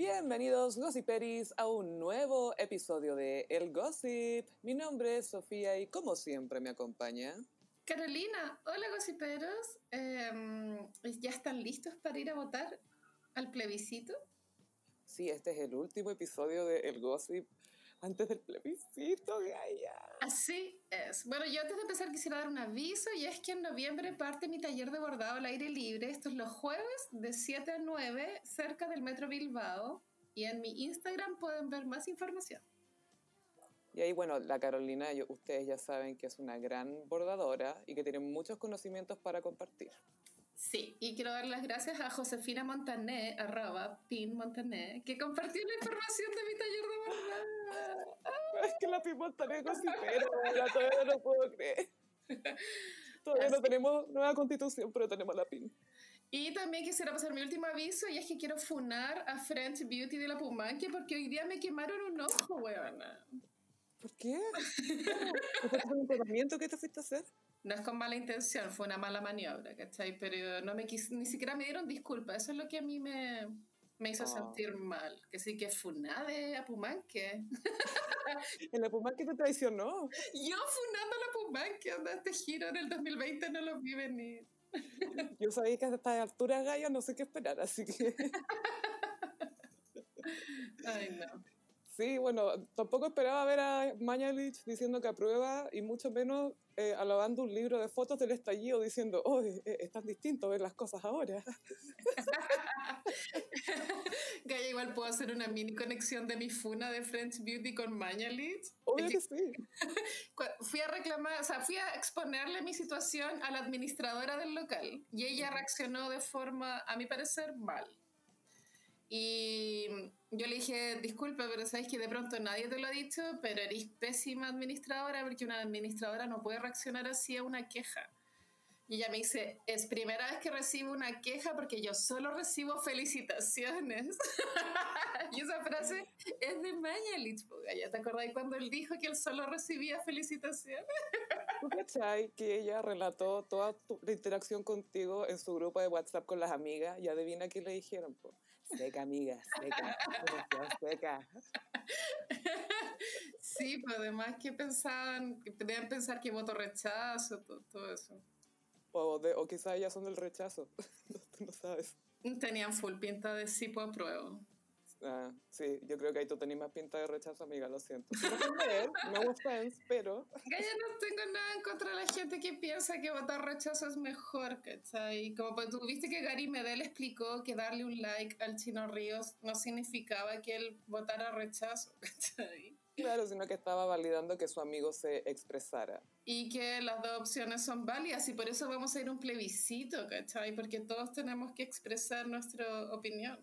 Bienvenidos Gossiperis a un nuevo episodio de El Gossip. Mi nombre es Sofía y como siempre me acompaña Carolina, hola gossiperos. Em, ¿Ya están listos para ir a votar al plebiscito? Sí, este es el último episodio de El Gossip antes del plebiscito, Gaia. Así es. Bueno, yo antes de empezar quisiera dar un aviso y es que en noviembre parte mi taller de bordado al aire libre. Esto es los jueves de 7 a 9 cerca del Metro Bilbao y en mi Instagram pueden ver más información. Y ahí, bueno, la Carolina, ustedes ya saben que es una gran bordadora y que tiene muchos conocimientos para compartir. Sí, y quiero dar las gracias a Josefina Montané, arroba Pin Montané, que compartió la información de mi taller de bordado. Es que la Pin Montané es pero todavía no puedo creer. Todavía no tenemos nueva constitución, pero tenemos la Pin. Y también quisiera pasar mi último aviso, y es que quiero funar a French Beauty de la Pumanque porque hoy día me quemaron un ojo, weona. ¿Por qué? ¿Fue un tratamiento que te fuiste a hacer? No es con mala intención, fue una mala maniobra, ¿cachai? Pero no me ni siquiera me dieron disculpas. Eso es lo que a mí me, me hizo oh. sentir mal. Que sí que funade a Pumanque. ¿En la Pumanque te traicionó? Yo funando a la Pumanque, anda este giro en el 2020 no lo vi venir. Yo sabía que a esta altura, Gaia, no sé qué esperar, así que... Ay, no. Sí, bueno, tampoco esperaba ver a Mañalich diciendo que aprueba y mucho menos eh, alabando un libro de fotos del estallido diciendo, oh, es, tan distinto ver las cosas ahora. Gaya, igual puedo hacer una mini conexión de mi funa de French Beauty con Mañalich. Obvio que, sí. fui a reclamar, o sea, fui a exponerle mi situación a la administradora del local y ella reaccionó de forma, a mi parecer, mal. Y yo le dije, disculpa, pero sabes que de pronto nadie te lo ha dicho, pero eres pésima administradora porque una administradora no puede reaccionar así a una queja. Y ella me dice, es primera vez que recibo una queja porque yo solo recibo felicitaciones. y esa frase es de Mañalich, ¿ya te acordás cuando él dijo que él solo recibía felicitaciones? ¿Tú cachai que ella relató toda la interacción contigo en su grupo de WhatsApp con las amigas y adivina qué le dijeron? Po? Seca, amiga, seca, seca. Sí, pero además que pensaban, que deben pensar que voto rechazo, todo, todo eso. O, de, o quizás ellas son del rechazo, tú no sabes. Tenían full pinta de sí por prueba. Ah, sí, yo creo que ahí tú tenías más pinta de rechazo, amiga, lo siento. No offense, pero... Ya no tengo nada en contra de la gente que piensa que votar rechazo es mejor, ¿cachai? Como pues, tú viste que Gary Medel explicó que darle un like al Chino Ríos no significaba que él votara rechazo, ¿cachai? Claro, sino que estaba validando que su amigo se expresara. Y que las dos opciones son válidas y por eso vamos a ir a un plebiscito, ¿cachai? Porque todos tenemos que expresar nuestra opinión.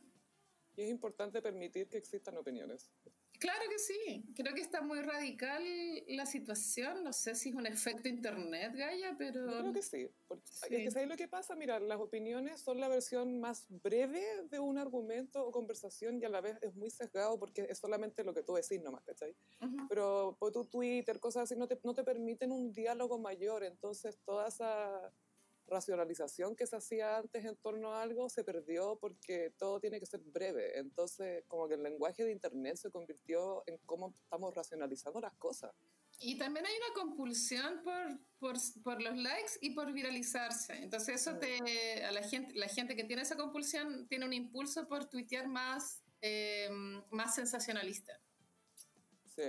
Y es importante permitir que existan opiniones. Claro que sí, creo que está muy radical la situación, no sé si es un efecto internet, Gaia, pero... Yo creo que sí, porque es que lo que pasa? Mira, las opiniones son la versión más breve de un argumento o conversación y a la vez es muy sesgado porque es solamente lo que tú decís nomás, ¿cachai? Pero por tu Twitter, cosas así, no te, no te permiten un diálogo mayor, entonces toda esa racionalización que se hacía antes en torno a algo se perdió porque todo tiene que ser breve. Entonces, como que el lenguaje de Internet se convirtió en cómo estamos racionalizando las cosas. Y también hay una compulsión por, por, por, los likes y por viralizarse. Entonces eso te, a la gente, la gente que tiene esa compulsión tiene un impulso por tuitear más, eh, más sensacionalista. Sí.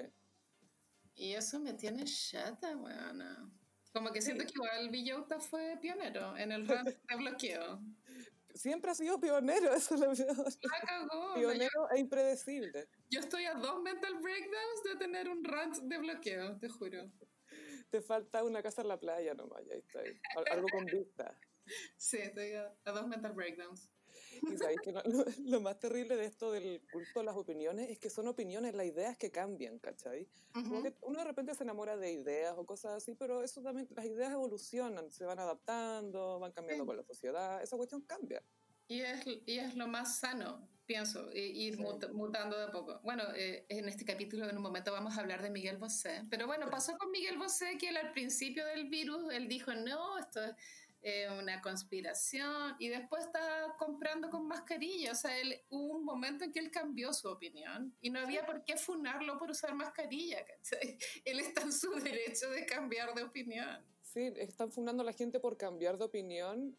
Y eso me tiene chata, buena. Como que siento que igual Villota fue pionero en el rant de bloqueo. Siempre ha sido pionero, eso lo veo. La cagó. Pionero e impredecible. Yo estoy a dos mental breakdowns de tener un rant de bloqueo, te juro. Te falta una casa en la playa nomás, ya está. Algo con vista. Sí, estoy a dos mental breakdowns. Y sabéis que lo, más terrible de esto del culto a las opiniones es que son opiniones, las ideas que cambian, ¿cachai? uno de repente se enamora de ideas o cosas así, pero eso también, las ideas evolucionan, se van adaptando, van cambiando con la sociedad, esa cuestión cambia. Y es, y es lo más sano, pienso, ir mutando de a poco. Bueno, eh, en este capítulo en un momento vamos a hablar de Miguel Bosé, pero bueno, pasó con Miguel Bosé que él al principio del virus, él dijo, no, esto eh, una conspiración, y después está comprando con mascarilla. O sea, él, hubo un momento en que él cambió su opinión y no había por qué funarlo por usar mascarilla. ¿cachai? Él está en su derecho de cambiar de opinión. Sí, están funando a la gente por cambiar de opinión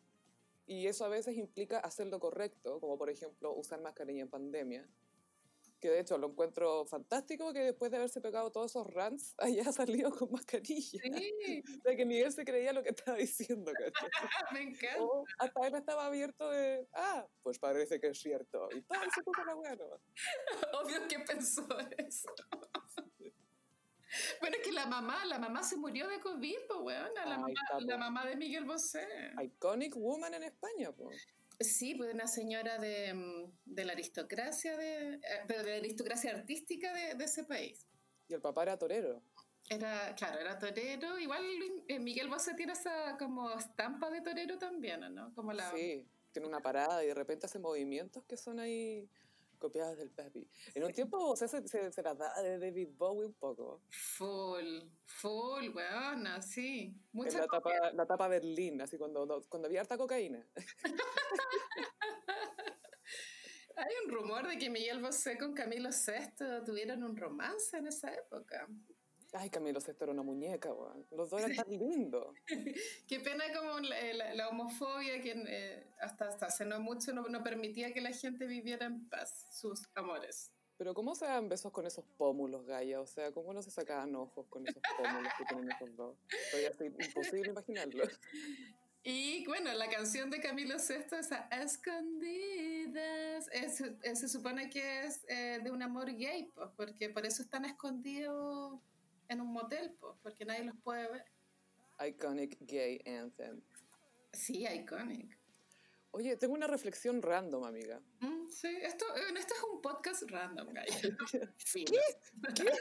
y eso a veces implica hacer lo correcto, como por ejemplo usar mascarilla en pandemia que de hecho lo encuentro fantástico que después de haberse pegado todos esos rants haya salido con mascarilla. Sí. de que Miguel se creía lo que estaba diciendo. Me encanta. hasta él estaba abierto de, ah, pues parece que es cierto. Y todo se puso la bueno. Obvio que pensó eso. Bueno, es que la mamá, la mamá se murió de COVID, pues, weón. La, mamá, la mamá de Miguel Bosé. Iconic woman en España, pues. Sí, pues una señora de, mm, de la aristocracia, de, eh, pero de la aristocracia artística de, de, ese país. Y el papá era torero. Era, claro, era torero. Igual eh, Miguel Bosé tiene esa como estampa de torero también, ¿no? Como la... Sí, tiene una parada y de repente hace movimientos que son ahí copiadas del Pepe. En un tiempo o sea, se, se, se, da de David Bowie un poco. Full, full, weona, sí. Mucha la, tapa, la tapa Berlín, así cuando, cuando había harta cocaína. Hay un rumor de que Miguel Bosé con Camilo VI tuvieron un romance en esa época. Ay, Camilo VI era una muñeca, weón. Los dos eran tan lindos. Qué pena como la, la, homofobia que eh, hasta, hasta hace no mucho no, no, permitía que la gente viviera en paz sus amores. Pero ¿cómo se dan besos con esos pómulos, Gaia? O sea, ¿cómo no se sacaban ojos con esos pómulos que tienen esos dos? Así, imposible imaginarlo. Y bueno, la canción de Camilo VI es a Escondidas. Es, se supone que es eh, de un amor gay, pues, porque por eso están escondidos en un motel, pues, porque nadie los puede ver. Iconic gay anthem. Sí, iconic. Oye, tengo una reflexión random, amiga. Mm, sí, esto, esto es un podcast random, sí. ¿Qué? ¿Qué?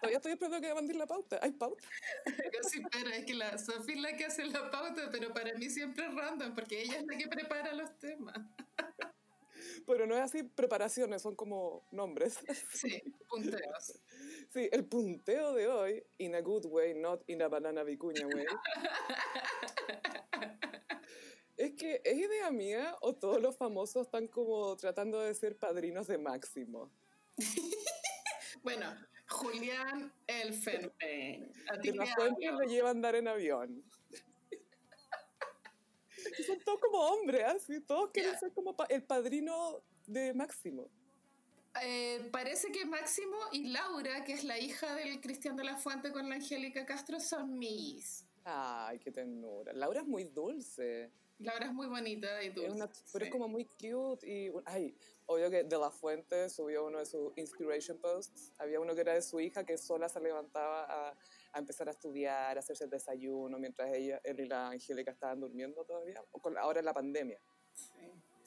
Todavía estoy esperando que mandir la pauta. ¿Hay pauta? sí, pero es que la Sofía es la que hace la pauta, pero para mí siempre es random, porque ella es la que prepara los temas. Pero no es así preparaciones, son como nombres. Sí, punteos. Sí, el punteo de hoy, in a good way, not in a banana vicuña way. es que, ¿es idea mía o todos los famosos están como tratando de ser padrinos de Máximo? bueno, Julián el Fenfen. De la fuente lo lleva a andar en avión. son todos como hombres, así, todos quieren ser como el padrino de Máximo. Eh, parece que Máximo y Laura, que es la hija del Cristian de la Fuente con la Angélica Castro, son mis. Ay, qué ternura. Laura es muy dulce. Laura es muy bonita y dulce. pero es como muy cute y... Ay, obvio que De La Fuente subió uno de sus inspiration posts. Había uno que era de su hija que sola se levantaba a, a empezar a estudiar, a hacerse el desayuno mientras ella, él y la Angélica estaban durmiendo todavía. O con, ahora en la pandemia.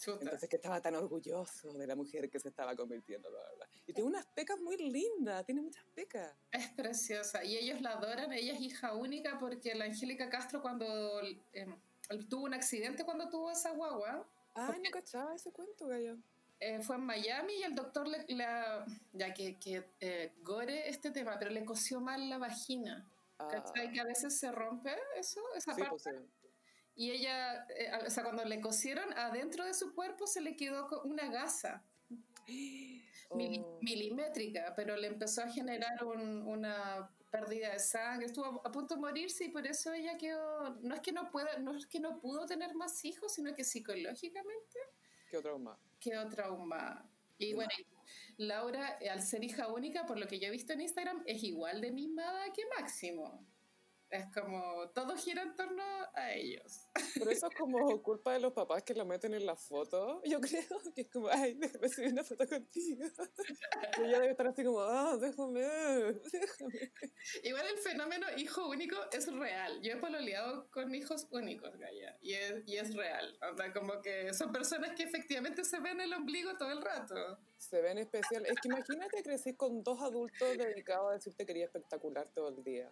Sí. Entonces que estaba tan orgulloso de la mujer que se estaba convirtiendo, la verdad. Y tiene unas pecas muy lindas, tiene muchas pecas. Es preciosa y ellos la adoran, ella es hija única porque la Angélica Castro cuando eh, tuvo un accidente cuando tuvo esa guagua. Ah, no cachaba ese cuento, gallo. Eh, fue en Miami y el doctor le, ya que, que eh, gore este tema, pero le cosió mal la vagina. Ah. ¿Cachai? Que a veces se rompe eso, esa sí, pues parte. Pues, y ella, eh, o sea, cuando le cosieron, adentro de su cuerpo se le quedó una gasa oh. milimétrica, pero le empezó a generar una pérdida de sangre, estuvo a punto de morirse y por eso ella quedó, no es que no pueda, no es que no pudo tener más hijos, sino que psicológicamente quedó trauma. Quedó trauma. Y bueno, Laura, al ser hija única, por lo que yo he visto en Instagram, es igual de mimada que Máximo. Es como, todo gira en torno a ellos. Pero eso es como culpa de los papás que lo meten en la foto. Yo creo que es como, ay, déjame subir una foto contigo. Y ella debe estar así como, ah, déjame, déjame. Igual el fenómeno hijo único es real. Yo he pololeado con hijos únicos, Gaya, y es, y es real. O sea, como que son personas que efectivamente se ven el ombligo todo el rato. Se ven especial. Es que imagínate crecer con dos adultos dedicados a decirte que quería espectacular todo el día.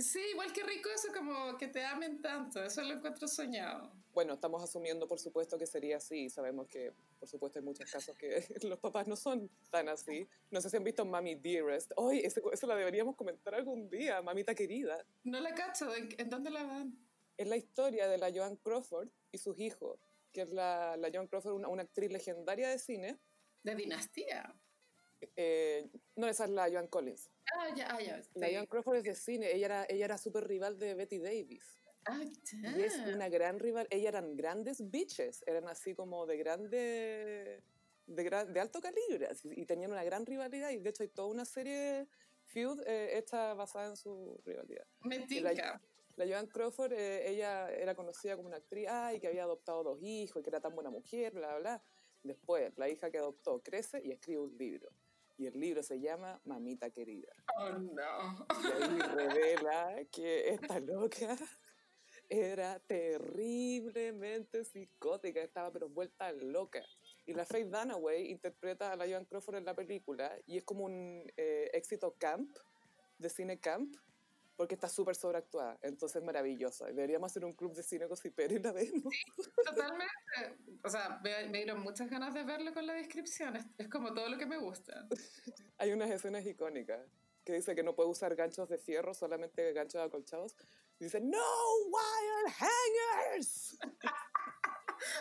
Sí, igual que rico eso, como que te amen tanto, eso lo encuentro soñado. Bueno, estamos asumiendo, por supuesto, que sería así. Sabemos que, por supuesto, hay muchos casos que los papás no son tan así. No sé si han visto Mami Dearest. Hoy, eso, eso la deberíamos comentar algún día, mamita querida. No la cacho, ¿en, dónde la van? es la historia de la Joan Crawford y sus hijos, que es la, la Joan Crawford, una, una actriz legendaria de cine. ¿De dinastía? Eh, no, esa es la Joan Collins. Ah, ya, ah, ya. La Joan Crawford es de cine, ella era, ella era súper rival de Betty Davis. Ah, Y es una gran rival, ellas eran grandes bitches, eran así como de grande, de, gran- de alto calibre, y tenían una gran rivalidad, y de hecho hay toda una serie feud eh, hecha basada en su rivalidad. Me tinca. La Joan Crawford, eh, ella era conocida como una actriz, ay, que había adoptado dos hijos y que era tan buena mujer, bla, bla, bla. Después, la hija que adoptó crece y escribe un libro. Y el libro se llama Mamita Querida. Oh, no. Y ahí revela que esta loca era terriblemente psicótica, estaba pero vuelta loca. Y la Faith Dunaway interpreta a la Joan Crawford en la película y es como un eh, éxito camp, de cine camp, porque está súper sobreactuada. Entonces es maravillosa. Deberíamos hacer un club de cine cosipero y la vemos. Totalmente. O sea, me, me dieron muchas ganas de verlo con la descripción. Es, es como todo lo que me gusta. Hay unas escenas icónicas que dice que no puede usar ganchos de fierro, solamente ganchos acolchados. Dice, ¡No wire hangers!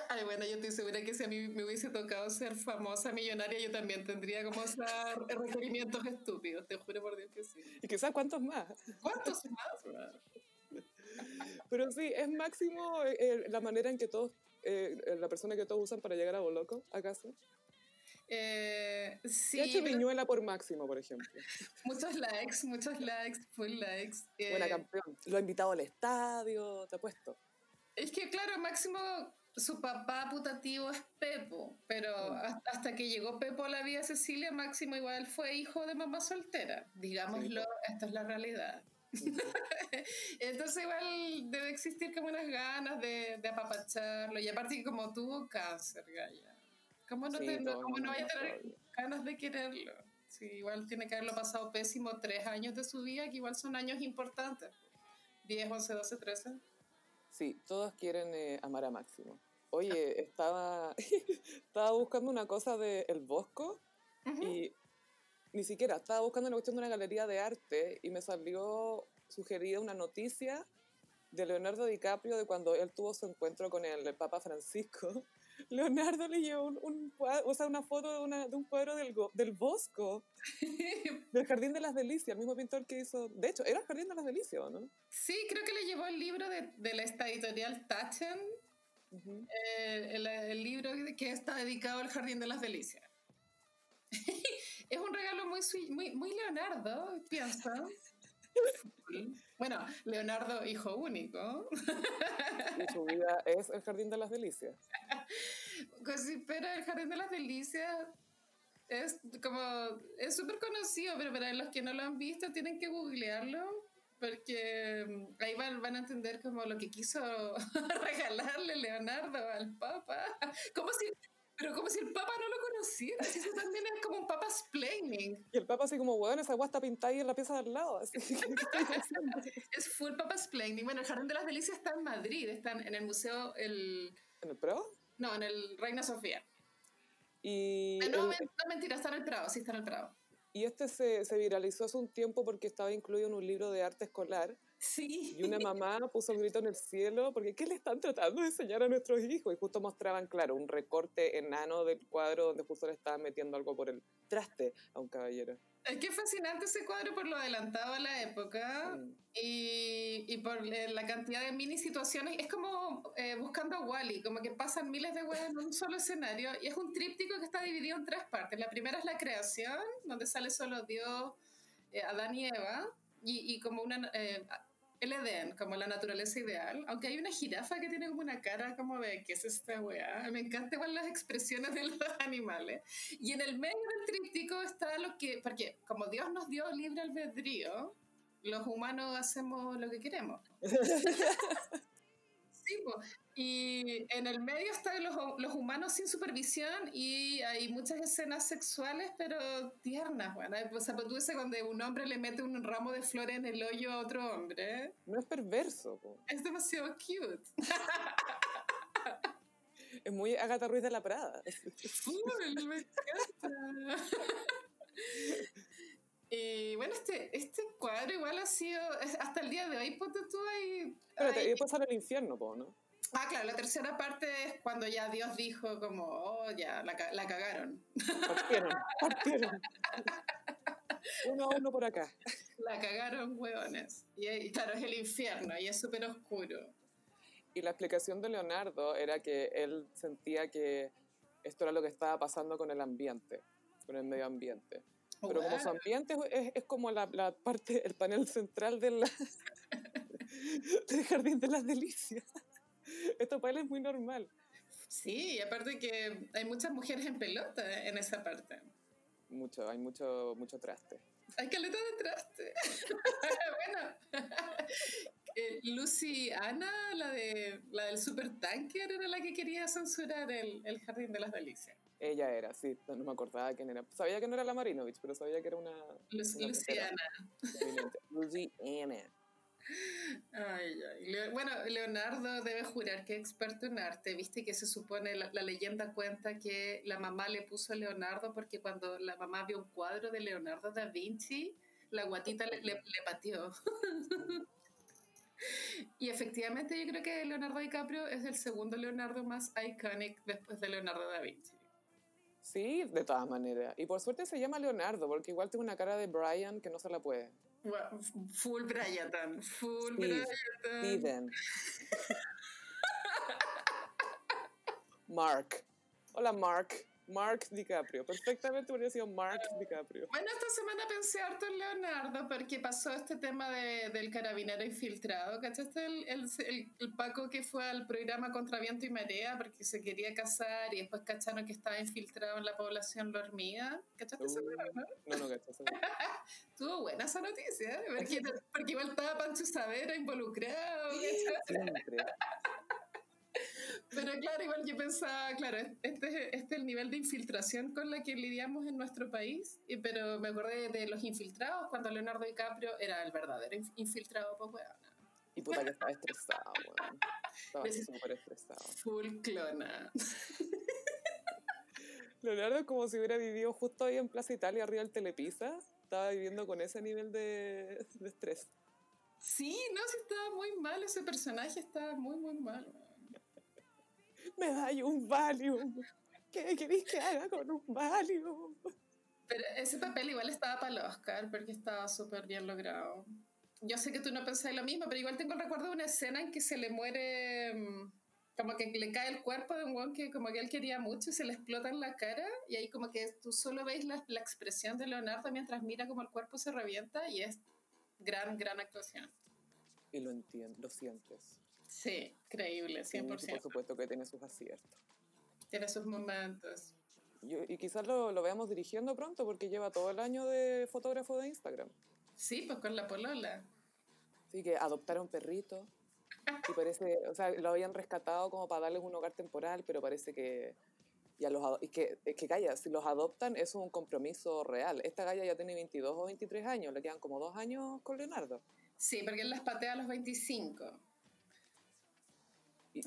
Ay, bueno, yo estoy segura que si a mí me hubiese tocado ser famosa millonaria, yo también tendría como usar requerimientos estúpidos. Te juro por Dios que sí. Y quizás cuántos más. ¿Cuántos más? Pero sí, es máximo eh, eh, la manera en que todos, eh, eh, la persona que todos usan para llegar a Boloco, ¿acaso? Eh, sí, ¿Qué ha hecho Viñuela por máximo, por ejemplo? muchos likes, muchos likes, full likes. Eh, Buena campeón. Lo ha invitado al estadio, te apuesto. Es que, claro, Máximo, su papá putativo es Pepo, pero hasta, hasta que llegó Pepo a la vida Cecilia, Máximo igual fue hijo de mamá soltera. Digámoslo, esto es la realidad. Entonces igual debe existir como unas ganas de, de apapacharlo. Y aparte que como tuvo cáncer, Gaya. ¿Cómo no, Sí, te- cómo no vaya a tener ganas de quererlo? Sí, igual tiene que haberlo pasado pésimo tres años de su vida, que igual son años importantes. 10, 11, 12, 13. Sí, todos quieren eh, amar a Máximo. Oye, estaba, estaba buscando una cosa de El Bosco Ujú. y ni siquiera, estaba buscando una cuestión de una galería de arte y me salió sugerida una noticia de Leonardo DiCaprio de cuando él tuvo su encuentro con el Papa Francisco. Leonardo le llevó un, un o sea, una foto de, una- de un cuadro del, del Bosco, del Jardín de las Delicias, el mismo pintor que hizo... De hecho, era el Jardín de las Delicias, ¿o ¿no? Sí, creo que le llevó el libro de, de la esta editorial Tachen, Eh, el, el libro que está dedicado al Jardín de las Delicias. es un regalo muy, muy, muy Leonardo, pienso. Bueno, Leonardo, hijo único. Y su vida es el Jardín de las Delicias. Pues pero el Jardín de las Delicias es como, es súper conocido, pero para los que no lo han visto tienen que googlearlo, porque mm, ahí van, van a entender como lo que quiso regalarle Leonardo al Papa. Como si, pero como si el Papa no lo conociera, eso también es como un Papa explaining. Y el Papa así como, weón, esa agua está pintada ahí en la pieza de al lado. Así. Es full Papa explaining. Bueno, el Jardín de las Delicias está en Madrid, está en el museo, el, ¿En el Pro? no, en el Reina Sofía. Y, Ah, no, el- no, mentira, está en el Prado, sí está en el Prado. Y este se, se viralizó hace un tiempo porque estaba incluido en un libro de arte escolar. Sí. Y una mamá puso el grito en el cielo porque ¿qué le están tratando de enseñar a nuestros hijos? Y justo mostraban, claro, un recorte enano del cuadro donde justo le estaban metiendo algo por el traste a un caballero. Es que es fascinante ese cuadro por lo adelantado a la época Mm. y, y por eh, la cantidad de mini situaciones. Es como eh, buscando a Wally, como que pasan miles de weas en un solo escenario y es un tríptico que está dividido en tres partes. La primera es la creación, donde sale solo Dios, eh, Adán y Eva, y, y como una... eh, el Edén, como la naturaleza ideal, aunque hay una jirafa que tiene como una cara como de ¿qué es esta weá? Me encantan igual las expresiones de los animales. Y en el medio del tríptico está lo que, porque como Dios nos dio libre albedrío, los humanos hacemos lo que queremos. Sí, po. Y en el medio están los, los humanos sin supervisión y hay muchas escenas sexuales, pero tiernas, bueno. O sea, pues tú ese cuando un hombre le mete un ramo de flores en el hoyo a otro hombre, No es perverso, po. es demasiado cute. es muy Agatha Ruiz de la Prada. Cool, me encanta. y, Y bueno, este, este cuadro igual ha sido, hasta el día de hoy, ponte tú ahí... Pero y después sale el infierno, ¿no? Ah, claro, la tercera parte es cuando ya Dios dijo como, oh, ya, la, la cagaron. Partieron, partieron. uno a uno por acá. La cagaron, hueones. Y, claro, es el infierno y es súper oscuro. Y la explicación de Leonardo era que él sentía que esto era lo que estaba pasando con el ambiente, con el medio ambiente. Pero como su ambiente es, es como la, la, parte, el panel central del Jardín de las Delicias. Esto para él es muy normal. Sí, aparte que hay muchas mujeres en pelota en esa parte. Mucho, hay mucho, mucho traste. Hay caleta de traste. bueno, eh, Lucy Ana, la, de, la del supertanker, era la que quería censurar el, el Jardín de las Delicias. Ella era, sí, no, me acordaba quién era. Sabía que no era la Marinovich, pero sabía que era una... Luciana. Luciana. Ay, ay. Bueno, Leonardo debe jurar que es experto en arte. Viste que se supone, la, leyenda cuenta que la mamá le puso a Leonardo porque cuando la mamá vio un cuadro de Leonardo da Vinci, la guatita le, le, pateó. y efectivamente yo creo que Leonardo DiCaprio es el segundo Leonardo más iconic después de Leonardo da Vinci. Sí, de todas maneras. Y por suerte se llama Leonardo, porque igual tiene una cara de Brian que no se la puede. Full Brian, full Brian. Steven. Mark. Hola, Mark. Mark DiCaprio. Perfectamente hubiera sido Mark DiCaprio. Bueno, esta semana pensé harto en Leonardo porque pasó este tema de, del carabinero infiltrado. ¿Cachaste el, el, el, Paco que fue al programa Contra Viento y Marea porque se quería casar y después cacharon que estaba infiltrado en la población dormida? ¿Cachaste ese uh, No, no cachaste. Tuvo buena esa noticia, ¿eh? porque, porque igual estaba Pancho Savera involucrado. Siempre. Pero claro, igual yo pensaba, claro, este, este, es el nivel de infiltración con la que lidiamos en nuestro país, y, pero me acordé de los infiltrados cuando Leonardo DiCaprio era el verdadero infiltrado, pues weón. Y puta que estaba estresado, weón. Estaba súper estresado. Full clona. Leonardo es como si hubiera vivido justo ahí en Plaza Italia, arriba del Telepisa. Estaba viviendo con ese nivel de, de estrés. Sí, no, sí estaba muy mal ese personaje, estaba muy, muy mal. Me da un Valium. ¿Qué queréis que haga con un Valium? Pero ese papel igual estaba para el Oscar porque estaba súper bien logrado. Yo sé que tú no pensás lo mismo, pero igual tengo el recuerdo de una escena en que se le muere, mm, como que le cae el cuerpo de un guan que como que él quería mucho y se le explota en la cara y ahí como que tú solo ves la, la expresión de Leonardo mientras mira como el cuerpo se revienta y es gran, gran actuación. Y lo entiendes, lo sientes. Sí, creíble, 100%. por supuesto que tiene sus aciertos. Tiene sus momentos. y quizás lo, lo, veamos dirigiendo pronto porque lleva todo el año de fotógrafo de Instagram. Sí, pues con la polola. Sí, que adoptaron perrito. Y parece, o sea, lo habían rescatado como para darles un hogar temporal, pero parece que ya los y que, que Gaya, si los adoptan, es un compromiso real. Esta Gaya ya tiene 22 o 23 años, le quedan como dos años con Leonardo. Sí, porque él las patea a los 25.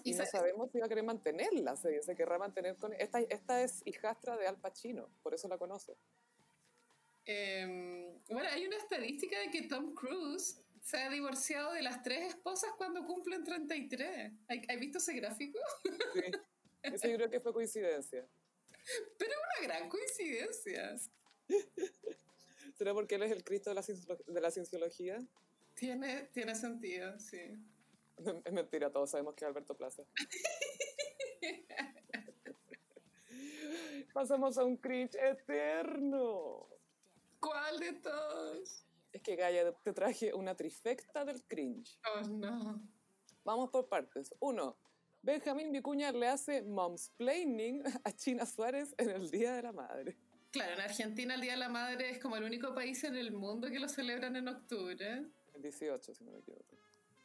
Y, no sabemos si va a querer mantenerla, se, se querrá mantener con... Esta, esta es hijastra de Al Pacino, por eso la conoce. Em, bueno, hay una estadística de que Tom Cruise se ha divorciado de las tres esposas cuando cumplen 33. ¿Has visto ese gráfico? Sí, eso yo creo que fue coincidencia. Pero una gran coincidencia. ¿Será porque él es el Cristo de la, de la cienciología? Tiene, tiene sentido, sí. Es mentira, todos sabemos que es Alberto Plaza. Pasamos a un cringe eterno. ¿Cuál de todos? Es que Gaia, te traje una trifecta del cringe. Oh, no. Vamos por partes. Uno, Benjamín Vicuña le hace momsplaining a China Suárez en el Día de la Madre. Claro, en Argentina el Día de la Madre es como el único país en el mundo que lo celebran en octubre. El 18, si no me equivoco.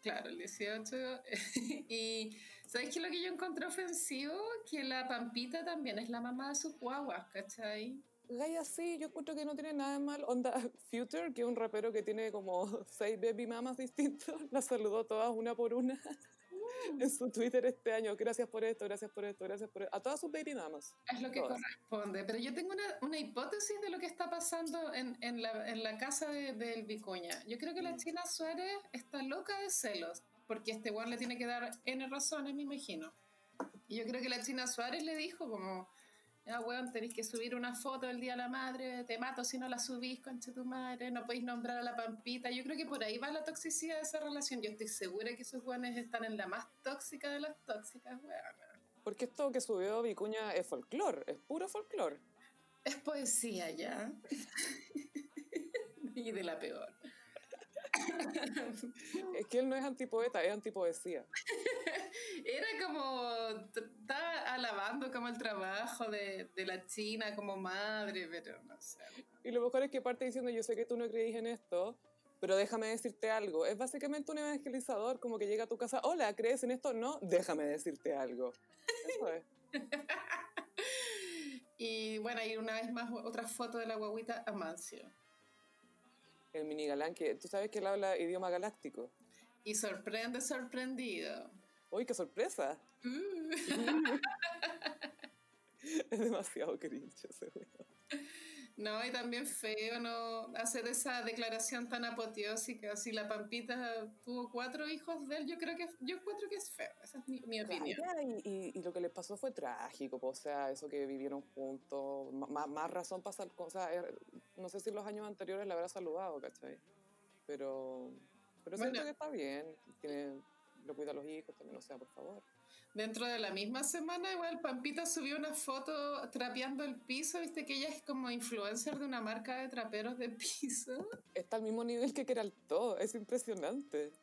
Claro, el 18. y ¿sabes qué lo que yo encontré ofensivo? Que la Pampita también es la mamá de sus guaguas, ¿cachai? Gaya, sí, yo encuentro que no tiene nada de mal. Onda, Future, que es un rapero que tiene como seis baby mamas distintos, las saludó todas una por una. en su Twitter este año. Gracias por esto, gracias por esto, gracias por esto. A todas sus baby mamas. Es lo que corresponde. Pero yo tengo una, una, hipótesis de lo que está pasando en, en, la, en la, casa del de, Vicuña. Yo creo que la mm. China Suárez está loca de celos, porque este weón le tiene que dar N razones, me imagino. Y yo creo que la China Suárez le dijo como ya, weón, tenéis que subir una foto del Día de la Madre, te mato si no la subís, concha tu madre, no podéis nombrar a la Pampita. Yo creo que por ahí va la toxicidad de esa relación. Yo estoy segura que esos weones están en la más tóxica de las tóxicas, weón. Porque esto que subió Vicuña es folclore, es puro folclore. Es poesía ya. y de la peor. Es que él no es antipoeta, es antipoesía. Era como, estaba alabando como el trabajo de, de, la China como madre, pero no sé. Y lo mejor es que parte diciendo, yo sé que tú no creís en esto, pero déjame decirte algo. Es básicamente un evangelizador, como que llega a tu casa, hola, ¿crees en esto? No, déjame decirte algo. Eso es. y bueno, hay una vez más otra foto de la guaguita Amancio el mini galán, que tú sabes que él habla idioma galáctico. Y sorprende, sorprendido. ¡Uy, qué sorpresa! Uh. es demasiado cringe ese No, y también feo no hacer esa declaración tan apoteósica. Si la Pampita tuvo cuatro hijos de él, yo creo que yo encuentro que es feo. Esa es mi, opinión. Y, y, lo que les pasó fue trágico, o sea, eso que vivieron juntos, más, más razón para... O sea, er, no sé si los años anteriores la habrá saludado, ¿cachai? Pero, pero siento que está bien, tiene, lo cuida a los hijos, también, o sea, por favor. Dentro de la misma semana, igual Pampita subió una foto trapeando el piso, viste que ella es como influencer de una marca de traperos de piso. Está al mismo nivel que Keralto, es impresionante.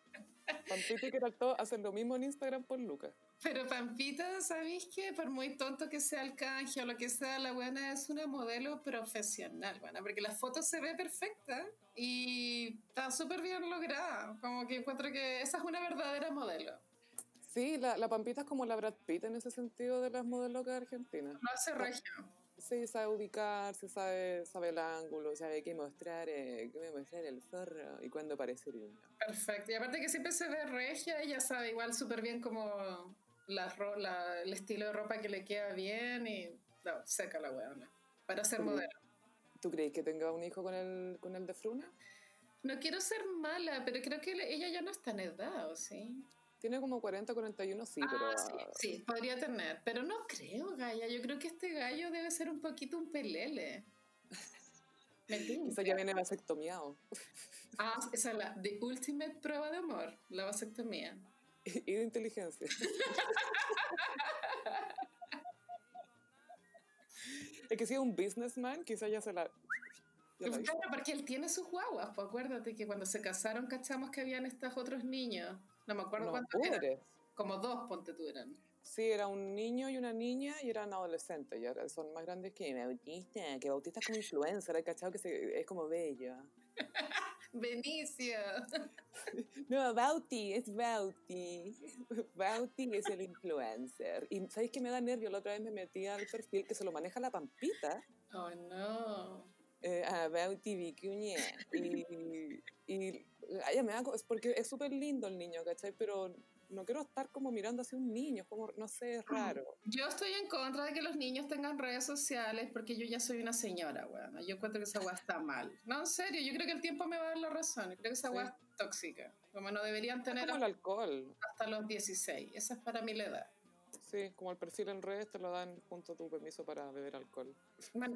Pampita y Keralto hacen lo mismo en Instagram por Lucas. Pero Pampita, ¿sabéis que por muy tonto que sea el canje o lo que sea, la buena es una modelo profesional, buena, porque la foto se ve perfecta y está súper bien lograda. Como que encuentro que esa es una verdadera modelo. Sí, la, la, Pampita es como la Brad Pitt en ese sentido de las modelos argentinas. No hace regio. Sí, sabe ubicarse, sabe, sabe el ángulo, sabe qué mostrar, eh, qué mostrar el zorro y cuándo aparecer uno. Perfecto. Y aparte que siempre se ve regia, ella sabe igual súper bien como la, la, el estilo de ropa que le queda bien y no, seca la weona. Para ser modelo. ¿Tú crees que tenga un hijo con el, con el de Fruna? No quiero ser mala, pero creo que ella ya no está en edad, ¿o sí? Tiene como 40, 41, sí, ah, pero... Sí, sí, podría tener, pero no creo, Gaya. Yo creo que este gallo debe ser un poquito un pelele. Quizá ya viene vasectomiado. Ah, esa es la the ultimate prueba de amor, la vasectomía. Y, de inteligencia. es que si es un businessman, quizá ya se la... claro, porque él tiene sus guaguas, pues acuérdate que cuando se casaron cachamos que habían estos otros niños. No me acuerdo cuántos eran. Como dos, ponte tú eran. Sí, era un niño y una niña y eran adolescentes. Ya son más grandes que Bautista, que Bautista es como influencer, ¿hay cachado que es como bella. Benicio. No, Bauti, es Bauti. Bauti es el influencer. Y ¿sabéis que me da nervio? La otra vez me metí al perfil que se lo maneja la Pampita. Oh, no. Eh, a Bauti Vicuña. Y, y ay, me da, es porque es súper lindo el niño, ¿cachai? Pero no quiero estar como mirando hacia un niño, como, no sé, es raro. Yo estoy en contra de que los niños tengan redes sociales porque yo ya soy una señora, weón. Yo encuentro que esa weá está mal. No, en serio, yo creo que el tiempo me va a dar la razón. Creo que esa sí. es tóxica. Como no deberían tener... como el alcohol. Hasta los 16. Esa es para mí la edad. Sí, como el perfil en redes te lo dan junto a tu permiso para beber alcohol.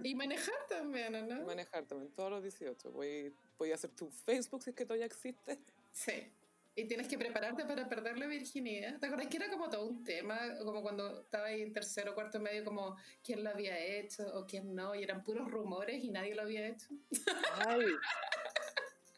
y manejar también, ¿no? manejar también, todos los 18. Voy, voy a hacer tu Facebook si es que todavía existe. Sí. Y tienes que prepararte para perder la virginidad. ¿Te acuerdas que era como todo un tema? Como cuando estaba ahí en tercero, cuarto, medio, como quién lo había hecho o quién no. Y eran puros rumores y nadie lo había hecho. Ay,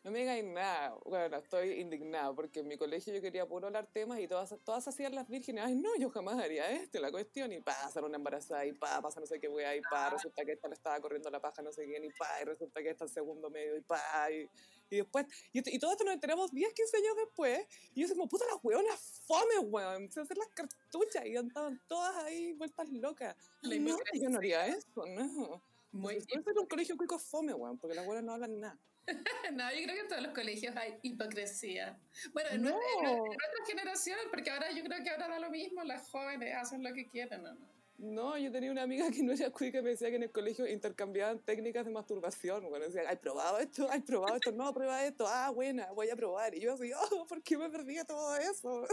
no me digáis nada. Bueno, estoy indignado porque en mi colegio yo quería puro hablar temas y todas, todas hacían las vírgenes. Ay, no, yo jamás haría esto, la cuestión. Y pasa una embarazada y pa, pasa no sé qué wea y pa, resulta que esta le estaba corriendo la paja no sé quién y pa, y resulta que esta el segundo medio y pa, y, y después, y, y, todo esto nos enteramos 10, 15 años después. Y yo soy como, puta, las weonas fome, weón. Se hacer las cartuchas y andaban todas ahí vueltas locas. No, yo no haría eso, no. Muy bien. un colegio cuico fome, weón, porque las weonas no hablan nada. no, yo creo que en todos los colegios hay hipocresía. Bueno, en, nuestra generación, porque ahora yo creo que ahora da lo mismo, las jóvenes hacen lo que quieren, ¿no? No, yo tenía una amiga que no era cuica que me decía que en el colegio intercambiaban técnicas de masturbación. Bueno, decía, ¿hay probado esto? ¿Hay probado esto? No, prueba esto. Ah, buena, voy a probar. Y yo así, oh, ¿por qué me perdí todo eso?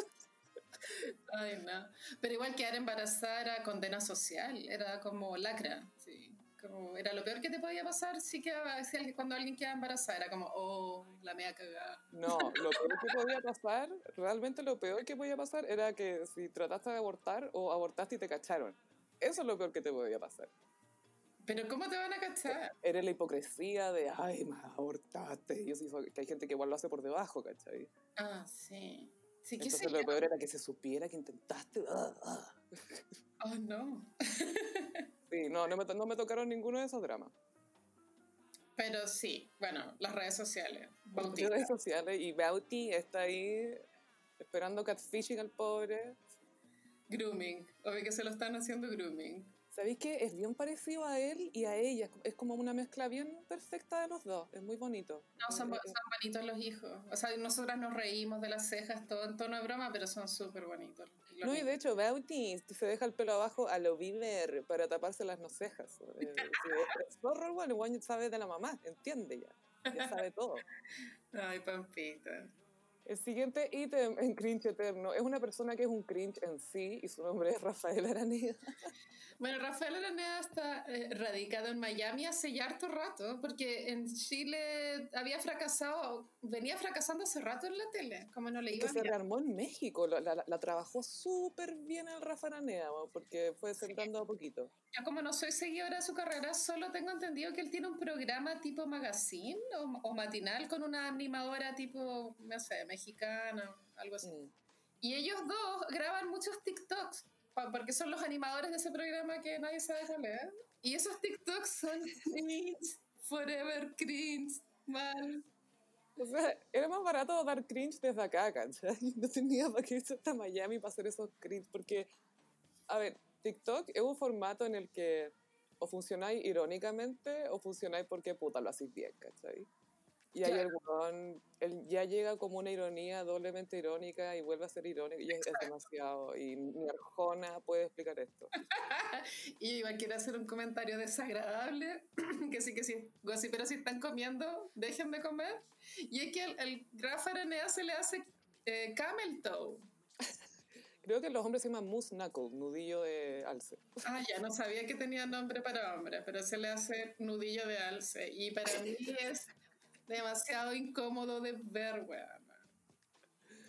Ay, no. Pero igual quedar embarazada era condena social, era como lacra. Sí. Como era lo peor que te podía pasar si, quedaba, si cuando alguien queda embarazada. Era como, oh, la mea cagada. No, lo peor que podía pasar, realmente lo peor que podía pasar era que si trataste de abortar o abortaste y te cacharon. Eso es lo peor que te podía pasar. Pero ¿cómo te van a cachar? Era la hipocresía de, ay, me abortaste. Que hay gente que igual lo hace por debajo, ¿cachai? Ah, sí. sí Entonces lo peor era que se supiera que intentaste. Ah, ah. Oh, no. sí, no, no me, no me tocaron ninguno de esos dramas. Pero sí, bueno, las redes sociales. Las redes sociales y Bauti está ahí esperando catfishing al pobre. Grooming, ve que se lo están haciendo grooming. ¿Sabéis que es bien parecido a él y a ella? Es como una mezcla bien perfecta de los dos. Es muy bonito. No, son, bonitos los hijos. O sea, nosotras nos reímos de las cejas todo en tono de broma, pero son súper bonitos. No, y de hecho, Bauti se deja el pelo abajo a lo Bieber para taparse las no cejas. Eh, es horror, bueno, sabe de la mamá, entiende ya. Ya sabe todo. Ay, Pampita. El siguiente ítem en cringe eterno es una persona que es un cringe en sí y su nombre es Rafael Araneda. Bueno, Rafael Araneda está eh, radicado en Miami hace ya harto rato, porque en Chile había fracasado, venía fracasando hace rato en la tele, como no le iba Que se rearmó en México, la, la, trabajó súper bien el Rafael Araneda, porque fue sentando a poquito. Yo como no soy seguidora de su carrera, solo tengo entendido que él tiene un programa tipo magazine o, matinal con una animadora tipo, no sé, mexicana, algo así. Mm. Y ellos dos graban muchos TikToks porque son los animadores de ese programa que nadie sabe cuál es. Y esos TikToks son cringe, forever cringe, mal. O sea, era más barato dar cringe desde acá, ¿cachai? No tenía para qué irse hasta Miami para hacer esos cringe, porque, a ver, TikTok es un formato en el que o funcionáis irónicamente o funcionáis porque puta lo hacéis bien, ¿cachai? Y hay algún, él ya llega como una ironía doblemente irónica y vuelve a ser irónico y es, demasiado. Y ni Arjona puede explicar esto. y igual quiero hacer un comentario desagradable, que sí que sí, pero si están comiendo, dejen de comer. Y es que el, el Rafa Aranea se le hace eh, camel toe. Creo que los hombres se llaman moose knuckle, nudillo de alce. Ah, ya no sabía que tenía nombre para hombre, pero se le hace nudillo de alce. Y para mí es demasiado incómodo de ver, weón.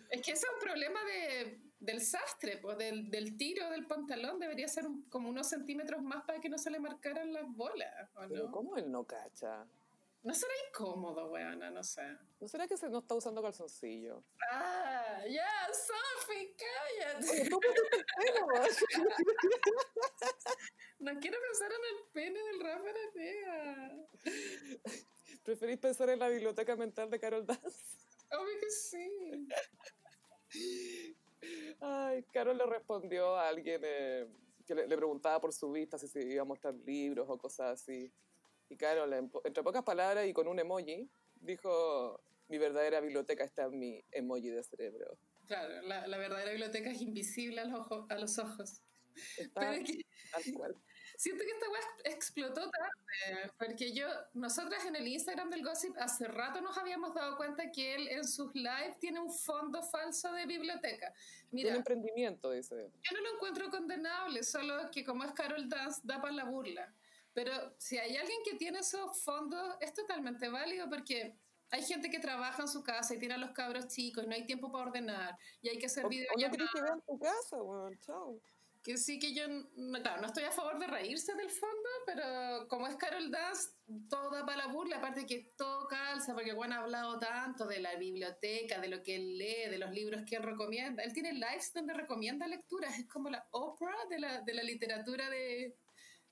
Es que ese es un problema de, del sastre, pues, del, del, tiro del pantalón. Debería ser como unos centímetros más para que no se le marcaran las bolas. ¿o Pero ¿cómo él no cacha? No será incómodo, weona, no sé. ¿No será que se no está usando calzoncillo? Ah, ya, Sofi, cállate. no quiero pensar en el pene del Rafa Aranea. ¿Preferís pensar en la biblioteca mental de Carol Dance? Obvio que sí. Ay, Carol le respondió a alguien eh, que le, preguntaba por su vista si se iba a mostrar libros o cosas así. Y Carol, entre pocas palabras y con un emoji, dijo, mi verdadera biblioteca está en mi emoji de cerebro. Claro, la, la verdadera biblioteca es invisible a los, ojos, a los ojos. Pero que, siento que esta web explotó tarde, porque yo, nosotras en el Instagram del Gossip hace rato nos habíamos dado cuenta que él en sus lives tiene un fondo falso de biblioteca. Mira, un emprendimiento, dice. Yo no lo encuentro condenable, solo que como es Carol Dance, da para la burla. Pero si hay alguien que tiene esos fondos, es totalmente válido porque hay gente que trabaja en su casa y tiene a los cabros chicos y no hay tiempo para ordenar y hay que hacer videollamadas. que ver en tu casa, bueno, chao que sí que yo, claro, no estoy a favor de reírse del fondo, pero como es Carol Dance, toda para la burla, aparte que todo calza, porque Juan ha hablado tanto de la biblioteca, de lo que él lee, de los libros que él recomienda. Él tiene lives donde recomienda lecturas, es como la Oprah de la, de la literatura de,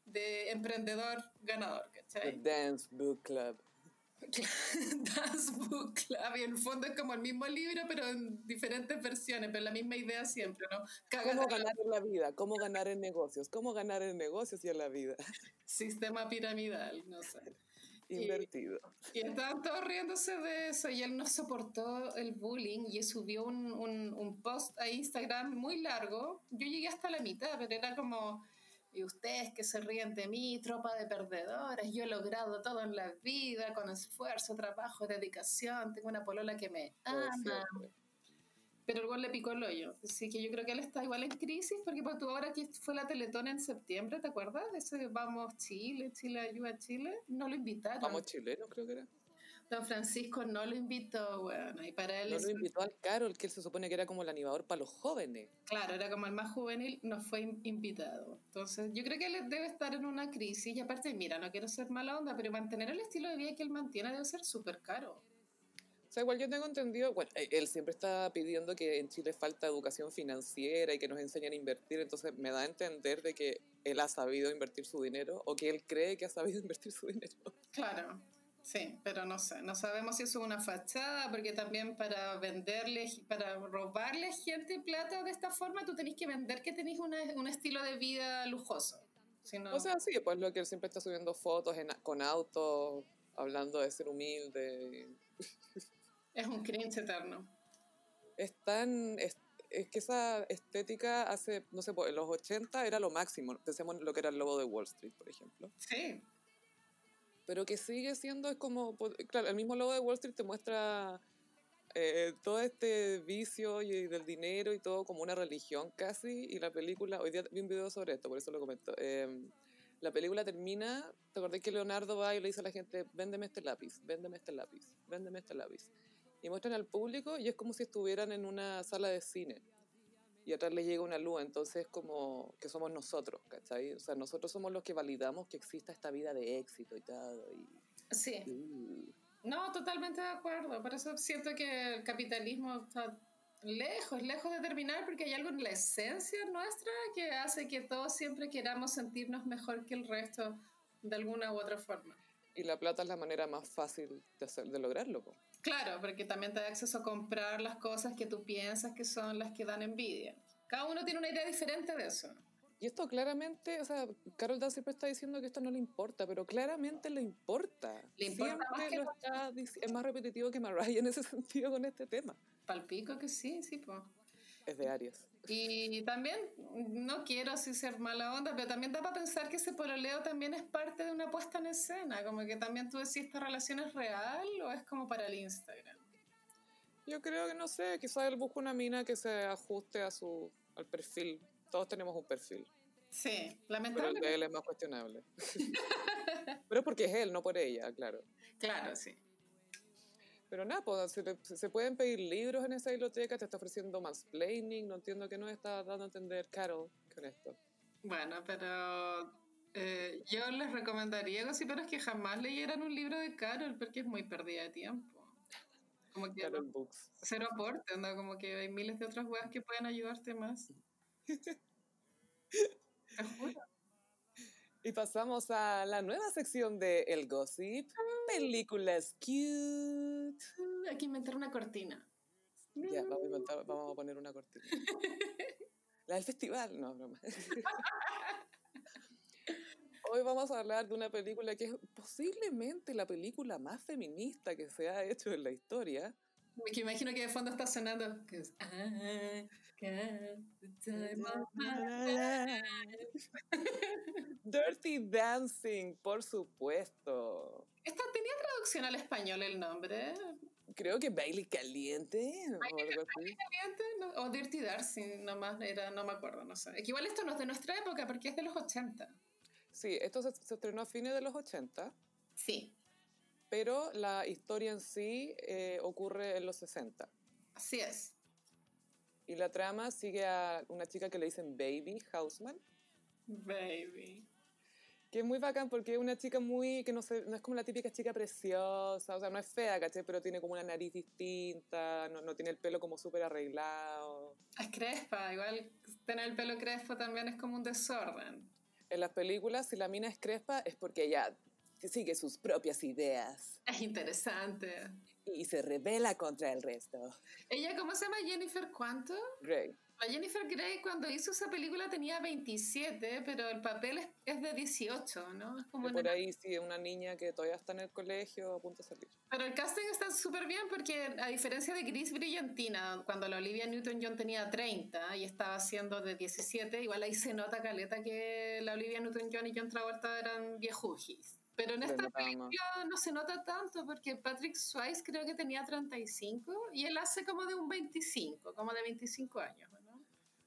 de emprendedor ganador, ¿cachai? The Dance Book Club. Dance Book Club, y en el fondo es como el mismo libro, pero en diferentes versiones, pero la misma idea siempre, ¿no? ¿Cómo ganar en la vida? ¿Cómo ganar en negocios? ¿Cómo ganar en negocios y en la vida? Sistema piramidal, no sé. Invertido. Y, estaban todos riéndose de eso y él no soportó el bullying y subió un, un, un post a Instagram muy largo. Yo llegué hasta la mitad, pero era como y ustedes que se ríen de mí, tropa de perdedores, yo he logrado todo en la vida con esfuerzo, trabajo, dedicación, tengo una polola que me ama. Pero el gol le picó el hoyo. Así que yo creo que él está igual en crisis, porque pues, tú ahora que fue la Teletón en septiembre, ¿te acuerdas? Ese Vamos Chile, Chile ayuda a Chile, no lo invitaron. Vamos chileno, creo que era. Don Francisco no lo invitó, bueno, y para él... No lo invitó al Carol, que él se supone que era como el animador para los jóvenes. Claro, era como el más juvenil, no fue invitado. Entonces, yo creo que él debe estar en una crisis, y aparte, mira, no quiero ser mala onda, pero mantener el estilo de vida que él mantiene debe ser súper caro. O sea, igual yo tengo entendido, bueno, e, él siempre está pidiendo que en Chile falta educación financiera y que nos enseñen a invertir, entonces me da a entender de que él ha sabido invertir su dinero o que él cree que ha sabido invertir su dinero. Claro. Sí, pero no sé, no sabemos si eso es una fachada, porque también para venderle, para robarle gente plata de esta forma, tú tenés que vender que tenés un estilo de vida lujoso. O sea, sí, pues lo que él siempre está subiendo fotos con autos, hablando de ser humilde. Es un cringe eterno. Es tan... Es, que esa estética hace, no sé, pues, en los 80 era lo máximo. Pensemos en lo que era el lobo de Wall Street, por ejemplo. Sí pero que sigue siendo, es como, claro, el mismo logo de Wall Street te muestra eh, todo este vicio y del dinero y todo como una religión casi, y la película, hoy día vi un video sobre esto, por eso lo comento. Em, la película termina, te acordás que Leonardo va y le dice a la gente, véndeme este lápiz, véndeme este lápiz, véndeme este lápiz. Y muestran al público y es como si estuvieran en una sala de cine y atrás le llega una luz, entonces como que somos nosotros, ¿cachai? O sea, nosotros somos los que validamos que exista esta vida de éxito y tal. Y, sí. Uh. No, totalmente de acuerdo. Por eso siento que el capitalismo está lejos, lejos de terminar, porque hay algo en la esencia nuestra que hace que todos siempre queramos sentirnos mejor que el resto de alguna u otra forma. Y la plata es la manera más fácil de, hacer, de lograrlo. Claro, porque también te da acceso a comprar las cosas que tú piensas que son las que dan envidia. Cada uno tiene una idea diferente de eso. Y esto claramente, o sea, Carol Dan siempre está diciendo que esto no le importa, pero claramente le importa. Le importa más que es más repetitivo que Mariah en ese sentido con este tema. Palpico que sí, sí, pues. Es de Aries. Y también, no quiero así ser mala onda, pero también da para pensar que ese pololeo también es parte de una puesta en escena, como que también tú decís, ¿esta relación es real o es como para el Instagram? Yo creo que, no sé, quizás él busca una mina que se ajuste a su, al perfil. Todos tenemos un perfil. Sí, lamentablemente. Pero el de él es más cuestionable. pero porque es él, no por ella, claro. Claro, sí. Pero nada, pues, se, pueden pedir libros en esa biblioteca, te está ofreciendo mansplaining, no entiendo qué nos está dando a entender Carol con esto. Bueno, pero eh, yo les recomendaría, pero es que jamás leyeran un libro de Carol porque es muy pérdida de tiempo. Como que Carol Books. Cero aporte, ¿no? Como que hay miles de otras webs que pueden ayudarte más. Te juro. Y pasamos a la nueva sección de El Gossip, películas cute. Hay que inventar una cortina. Ya, vamos a, poner una cortina. La del festival, no, broma. Hoy vamos a hablar de una película que es posiblemente la película más feminista que se ha hecho en la historia. Me imagino que de fondo está sonando. Dirty Dancing, por supuesto. ¿Esta tenía traducción al español el nombre? Creo que Bailey Caliente. ¿Bailey Caliente? o Dirty Dancing, nomás era, no me acuerdo, no sé. Igual esto no es de nuestra época porque es de los 80. Sí, esto se, se estrenó a fines de los 80. Sí. Pero la historia en sí eh, ocurre en los 60. Así es. Y la trama sigue a una chica que le dicen Baby Houseman. Baby. Que es muy bacán porque es una chica muy, que no, sé, no es como la típica chica preciosa, o sea, no es fea, ¿caché? Pero tiene como una nariz distinta, no, no tiene el pelo como súper arreglado. Es crespa, igual tener el pelo crespo también es como un desorden. En las películas, si la mina es crespa, es porque ella sigue sus propias ideas. Es interesante. Y se revela contra el resto. ¿Ella cómo se llama? Jennifer cuánto? Grey. La Jennifer Grey cuando hizo esa película tenía 27, pero el papel es, de 18, ¿no? Es como por ahí sí, una niña que todavía está en el colegio a punto de salir. Pero el casting está súper bien porque a diferencia de Gris Brillantina, cuando la Olivia Newton-John tenía 30 y estaba haciendo de 17, igual ahí se nota, Caleta, que la Olivia Newton-John y John Travolta eran viejujis. Pero en esta película no se nota tanto porque Patrick Swayze creo que tenía 35 y él hace como de un 25, como de 25 años.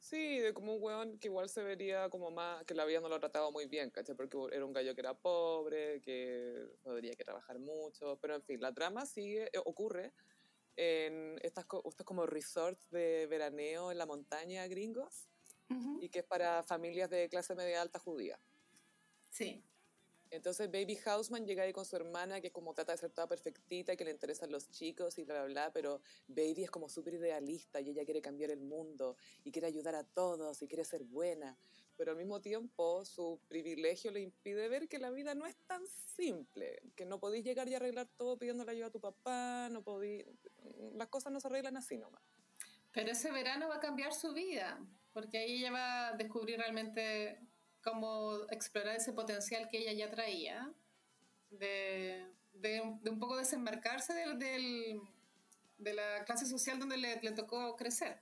Sí, de como un weón que igual se vería como más, que la vida no lo ha tratado muy bien, ¿cachai? Porque era un gallo que era pobre, que no tenía que trabajar mucho, pero en fin, la trama sigue, eh, ocurre en estas, estos como resorts de veraneo en la montaña gringos y que es para familias de clase media alta judía. Sí. Entonces Baby Houseman llega ahí con su hermana, que como trata de ser toda perfectita, que le interesan los chicos y bla, bla, bla, pero Baby es como súper idealista y ella quiere cambiar el mundo y quiere ayudar a todos y quiere ser buena, pero al mismo tiempo su privilegio le impide ver que la vida no es tan simple, que no podéis llegar y arreglar todo pidiéndole ayuda a tu papá, no podéis, las cosas no se arreglan así nomás. Pero ese verano va a cambiar su vida, porque ahí ella va a descubrir realmente como explorar ese potencial que ella ya traía, de, de, un poco desembarcarse del, del, de la clase social donde le, le, tocó crecer.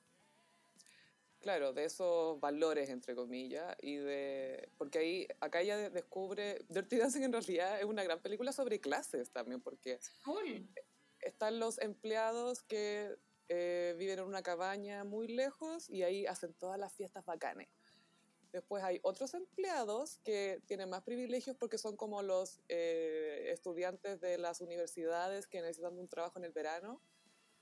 Claro, de esos valores, entre comillas, y de... Porque ahí, acá ella descubre... Dirty Dancing en realidad es una gran película sobre clases también, porque... Están los empleados que eh, viven en una cabaña muy lejos y ahí hacen todas las fiestas bacanes. Después hay otros empleados que tienen más privilegios porque son como los eh, estudiantes de las universidades que necesitan un trabajo en el verano.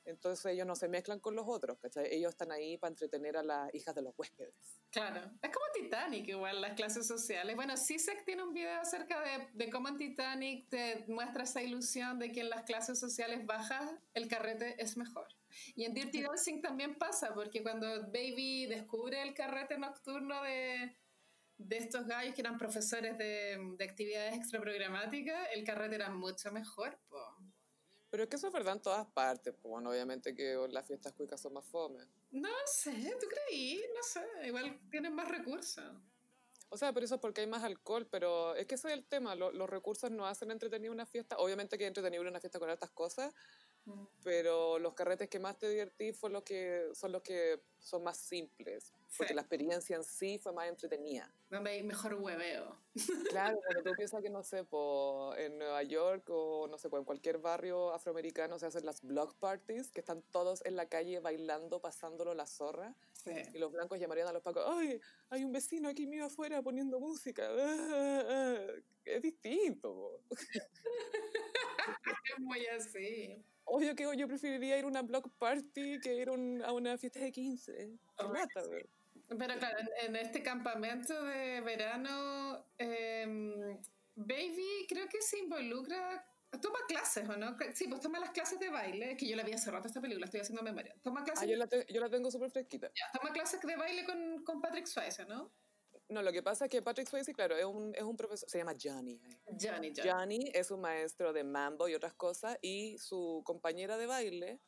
Entonces ellos no se mezclan con los otros, ¿cachai? Ellos están ahí para entretener a las hijas de los huéspedes. Claro, es como Titanic igual, las clases sociales. Bueno, CISEC tiene un video acerca de, de cómo en Titanic te muestra esa ilusión de que en las clases sociales bajas el carrete es mejor. Y en Dirty Dancing también pasa, porque cuando Baby descubre el carrete nocturno de, de estos gallos que eran profesores de, de actividades extraprogramáticas, el carrete era mucho mejor. Pero es que eso es verdad en todas partes. Pues bueno, obviamente que las fiestas cuicas son más fome. No sé, ¿tú creí? No sé, igual tienen más recursos. O sea, por eso es porque hay más alcohol, pero es que ese es el tema. los recursos no hacen entretenido una fiesta. Obviamente que entretenido una fiesta con estas cosas, pero los carretes que más te divertí fue los que, son los que son más simples, porque la experiencia en sí fue más entretenida. Donde hay mejor hueveo. Claro, cuando tú piensas que, no sé, po, en Nueva York o no sé, po, en cualquier barrio afroamericano se hacen las block parties, que están todos en la calle bailando, pasándolo la zorra. Y los blancos llamarían a los pacos, ¡ay! Hay un vecino aquí mío afuera poniendo música. Es distinto. es muy así. Obvio que yo preferiría ir a una block party que ir a una fiesta de 15. Pero claro, en, este campamento de verano, em, Baby creo que se involucra Toma clases, ¿o no? Sí, pues toma las clases de baile, que yo la vi hace rato esta película, estoy haciendo memoria. Toma clases. Ah, yo la, yo la tengo súper fresquita. toma clases de baile con, con Patrick Swayze, ¿no? No, lo que pasa es que Patrick Swayze, claro, es un, es un profesor, se llama Johnny. Johnny, Johnny. Johnny es un maestro de mambo y otras cosas, y su compañera de baile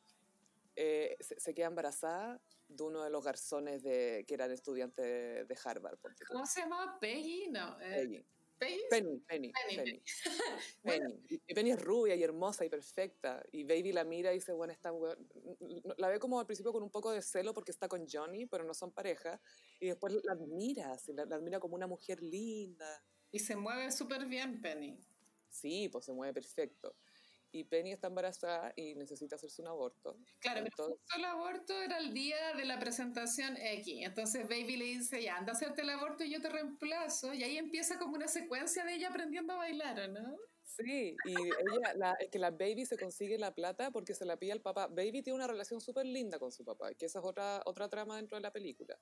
eh, se, queda embarazada de uno de los garzones de, que eran estudiantes de Harvard. ¿Cómo se llamaba? Peggy, no. Eh, Peggy. Penny, Penny, Penny. Penny. Y Penny es rubia y hermosa y perfecta. Y Baby la mira y dice, bueno, está La ve como al principio con un poco de celo porque está con Johnny, pero no son pareja. Y después la admira, la, la admira como una mujer linda. Y se mueve súper bien Penny. Sí, pues se mueve perfecto y Penny está embarazada y necesita hacerse un aborto. Claro, pero justo el aborto era el día de la presentación X. Entonces Baby le dice, ya, anda a hacerte el aborto y yo te reemplazo. Y ahí empieza como una secuencia de ella aprendiendo a bailar, ¿no? Sí, y ella, la, es que la Baby se consigue la plata porque se la pide al papá. Baby tiene una relación súper linda con su papá, que esa es otra, otra trama dentro de la película.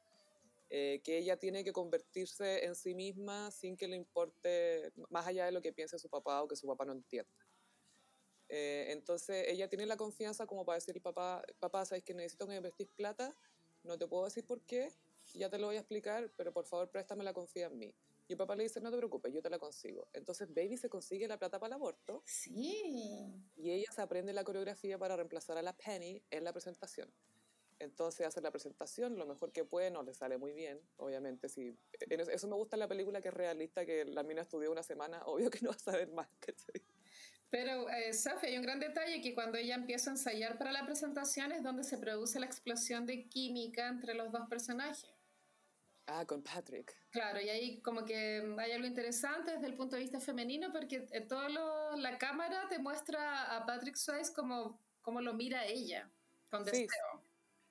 Eh, que ella tiene que convertirse en sí misma sin que le importe más allá de lo que piense su papá o que su papá no entienda. Eh, entonces ella tiene la confianza como para decir, papá, papá, ¿sabes que necesito que me prestes plata? No te puedo decir por qué, ya te lo voy a explicar, pero por favor préstame la confía en mí. Y el papá le dice, no te preocupes, yo te la consigo. Entonces Baby se consigue la plata para el aborto. Sí. Y ella se aprende la coreografía para reemplazar a la Penny en la presentación. Entonces hace la presentación lo mejor que puede, no le sale muy bien, obviamente. Si, eso me gusta en la película que es realista, que la mina estudió una semana, obvio que no va a saber más. Pero, eh, Sophie, hay un gran detalle que cuando ella empieza a ensayar para la presentación es donde se produce la explosión de química entre los dos personajes. Ah, con Patrick. Claro, y ahí como que hay algo interesante desde el punto de vista femenino porque eh, todo la cámara te muestra a Patrick Swayze como, como lo mira ella, con deseo.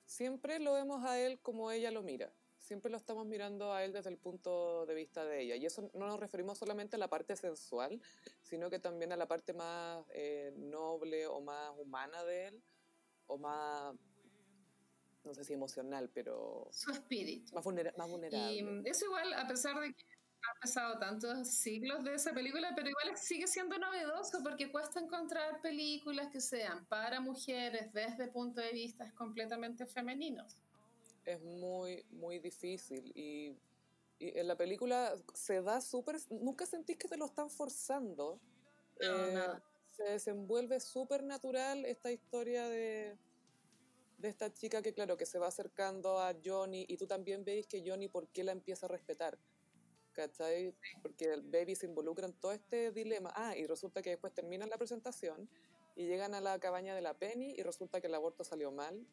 siempre lo vemos a él como ella lo mira. Siempre lo estamos mirando a él desde el punto de vista de ella. Y eso no nos referimos solamente a la parte sensual, sino que también a la parte más eh, noble o más humana de él, o más no sé si emocional, pero... Su espíritu. Más, vulnerable. Y eso igual, a pesar de que ha pasado tantos siglos de esa película, pero igual sigue siendo novedoso porque cuesta encontrar películas que sean para mujeres desde el punto de vista completamente femeninos. Es muy, muy difícil y, y en la película se da súper... Nunca sentís que te lo están forzando. No, eh, Se desenvuelve súper natural esta historia de de esta chica que, claro, que se va acercando a Johnny y tú también veis que Johnny, ¿por qué la empieza a respetar? ¿Cachai? Porque el baby se involucra en todo este dilema. Ah, y resulta que después terminan la presentación y llegan a la cabaña de la Penny y resulta que el aborto salió mal.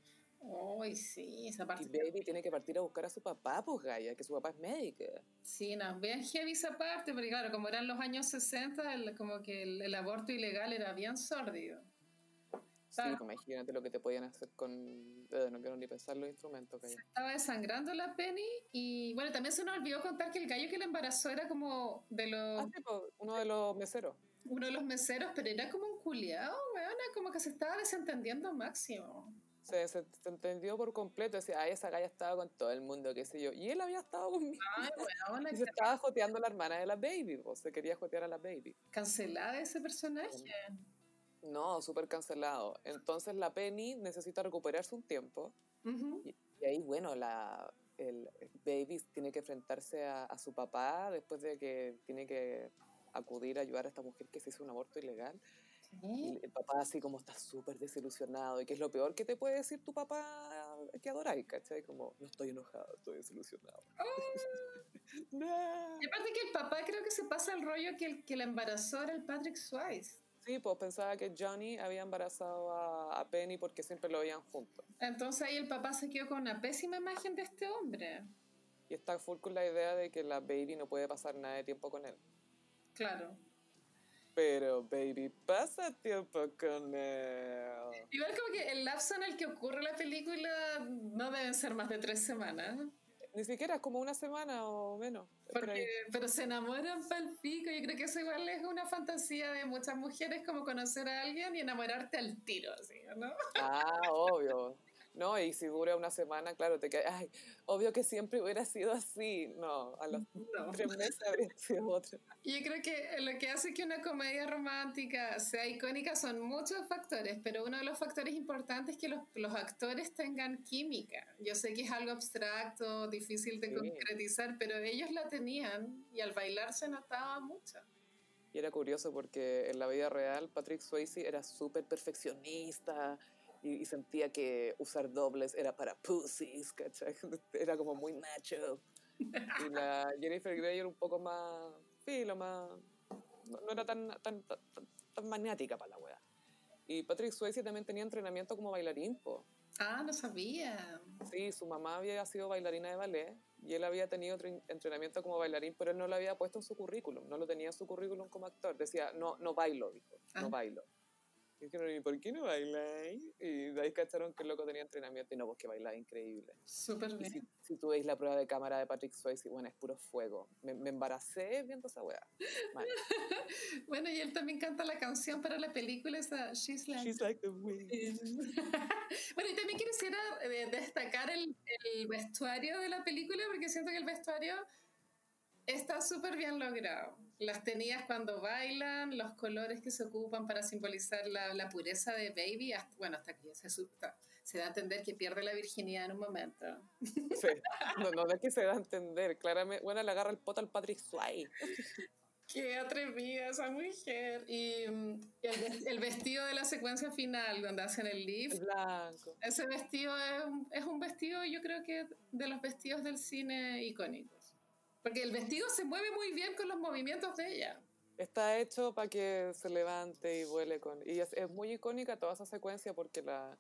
Uy, sí, esa parte. Y Baby tiene que partir a buscar a su papá, pues Gaia, que su papá es médico. Sí, no, bien heavy esa parte, porque claro, como eran los años 60, como que el, el aborto ilegal era bien sórdido. Sí, pues imagínate lo que te podían hacer con. Eh, no quiero ni pensar los instrumentos. Que estaba desangrando la Penny y bueno, también se nos olvidó contar que el gallo que la embarazó era como de los. Ah, pues, uno de los meseros. Uno de los meseros, pero era como un culiado, weón, como que se estaba desentendiendo máximo. Se, se, entendió por completo, decía, ay, esa galla estaba con todo el mundo, qué sé yo. Y él había estado conmigo. Ay, weón, y se estaba joteando a la hermana de la baby, o se quería jotear a la baby. Cancelada ese personaje. No, súper cancelado. Entonces la Penny necesita recuperarse un tiempo. y, ahí, bueno, la, el, Baby tiene que enfrentarse a, su papá después de que tiene que acudir a ayudar a esta mujer que se hizo un aborto ilegal. Y el papá así como está súper desilusionado y que es lo peor que te puede decir tu papá que adoráis, ¿cachai? Como, no estoy enojado, estoy desilusionado. Ah. Y aparte que el papá creo que se pasa el rollo que el que la embarazó era el Patrick Swayze. Sí, pues pensaba que Johnny había embarazado a, Penny porque siempre lo veían juntos. Entonces ahí el papá se quedó con una pésima imagen de este hombre. Y está full con la idea de que la baby no puede pasar nada de tiempo con él. Claro. Pero, baby, pasa tiempo con él. Igual como que el lapso en el que ocurre la película no deben ser más de tres semanas. Ni siquiera es como una semana o menos. pero se enamoran pal pico. Yo creo que eso igual es una fantasía de muchas mujeres, como conocer a alguien y enamorarte al tiro, ¿sí? ¿no? Ah, obvio. No, y si dura una semana, claro, te quedas, ay, obvio que siempre hubiera sido así. No, a los tres meses habría sido otro. Yo creo que lo que hace que una comedia romántica sea icónica son muchos factores, pero uno de los factores importantes es que los, los actores tengan química. Yo sé que es algo abstracto, difícil de concretizar, pero ellos la tenían y al bailar se notaba mucho. Y era curioso porque en la vida real Patrick Swayze era súper perfeccionista, y, sentía que usar dobles era para pussies, ¿cachai? Era como muy macho. Y la Jennifer Grey era un poco más, sí, lo más, no, era tan, tan, tan, maniática para la wea. Y Patrick Swayze también tenía entrenamiento como bailarín, po. Ah, no sabía. Sí, su mamá había sido bailarina de ballet y él había tenido entrenamiento como bailarín, pero él no lo había puesto en su currículum, no lo tenía en su currículum como actor. Decía, no, no bailo, dijo, no ah. bailo. Dijeron, ¿y por qué no bailáis? Y de ahí cacharon que el loco tenía entrenamiento y no, pues que bailaba increíble. Súper bien. Si, tú veis la prueba de cámara de Patrick Swayze, bueno, es puro fuego. Me, me embaracé viendo esa weá. bueno, y él también canta la canción para la película esa She's Like, She's like the Wind. bueno, y también quisiera eh, destacar el, el vestuario de la película porque siento que el vestuario está súper bien logrado las tenías cuando bailan, los colores que se ocupan para simbolizar la, la pureza de Baby, bueno, hasta que se, se da a entender que pierde la virginidad en un momento. Sí, no, no es que se da a entender, claramente, bueno, le agarra el poto al Patrick Swayze. Qué atrevida esa mujer. Y mm, el, vestido de la secuencia final, donde hacen el lift. blanco. Ese vestido es, es, un vestido, yo creo que de los vestidos del cine icónicos. Porque el vestido se mueve muy bien con los movimientos de ella. Está hecho para que se levante y vuele con... Y es, es muy icónica toda esa secuencia porque la,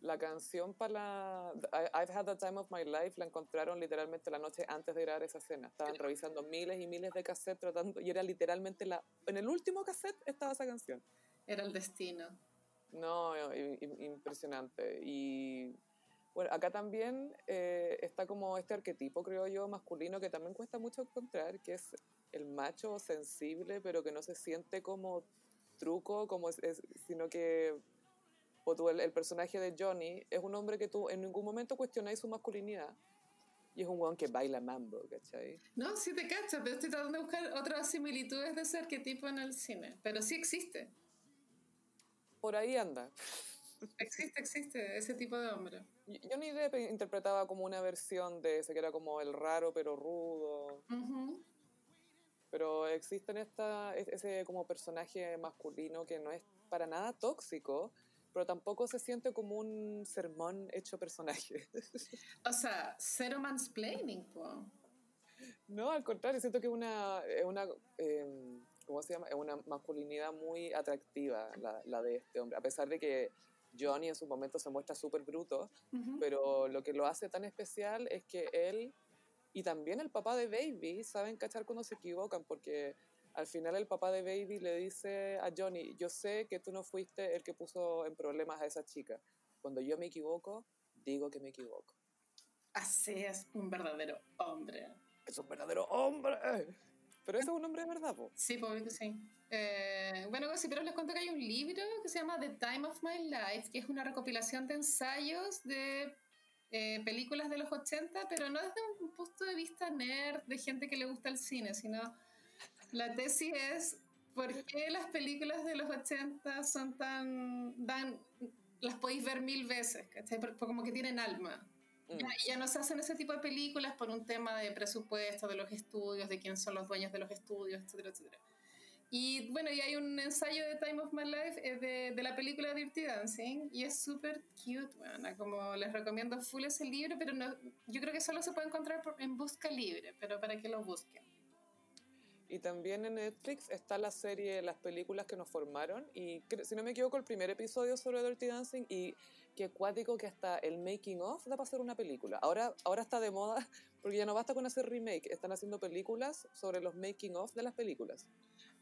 la canción para la I've Had the Time of My Life la encontraron literalmente la noche antes de grabar esa escena. Estaban revisando miles y miles de cassettes tratando, y era literalmente la... En el último cassette estaba esa canción. Era el destino. No, impresionante. Y bueno, acá también eh, está como este arquetipo, creo yo, masculino que también cuesta mucho encontrar, que es el macho sensible, pero que no se siente como truco, como sino que o tú, el, personaje de Johnny es un hombre que tú en ningún momento cuestionáis su masculinidad. Y es un weón que baila mambo, ¿cachai? No, sí te cachas, pero estoy tratando de buscar otras similitudes de ese arquetipo en el cine. Pero sí existe. Por ahí anda. Existe, existe ese tipo de hombre. Johnny Depp interpretaba como una versión de ese que era como el raro pero rudo. Pero existe esta, ese como personaje masculino que no es para nada tóxico, pero tampoco se siente como un sermón hecho personaje. O sea, cero mansplaining, No, al contrario, siento que es una, una em, ¿cómo se llama? Es una masculinidad muy atractiva la, la, de este hombre, a pesar de que Johnny en su momento se muestra súper bruto, pero lo que lo hace tan especial es que él y también el papá de Baby saben cachar cuando se equivocan, porque al final el papá de Baby le dice a Johnny, yo sé que tú no fuiste el que puso en problemas a esa chica. Cuando yo me equivoco, digo que me equivoco. Así es un verdadero hombre. Es un verdadero hombre. Pero eso es un hombre de verdad, ¿po? Sí, pues sí. Eh, bueno, pero les cuento que hay un libro que se llama The Time of My Life, que es una recopilación de ensayos de eh, películas de los 80, pero no desde un punto de vista nerd, de gente que le gusta el cine, sino la tesis es por qué las películas de los 80 son tan... Dan, las podéis ver mil veces, ¿cachai? como que tienen alma. Mm. Ya, no se hacen ese tipo de películas por un tema de presupuesto, de los estudios, de quién son los dueños de los estudios, etcétera, etcétera. Y bueno, y hay un ensayo de Time of My Life eh, de, de la película Dirty Dancing y es súper cute, bueno, como les recomiendo full ese libro, pero no, yo creo que solo se puede encontrar en busca libre, pero para que lo busquen. Y también en Netflix está la serie Las películas que nos formaron. Y si no me equivoco, el primer episodio sobre Dirty Dancing. Y qué acuático que hasta el making of da para hacer una película. Ahora, ahora está de moda porque ya no basta con hacer remake. Están haciendo películas sobre los making of de las películas.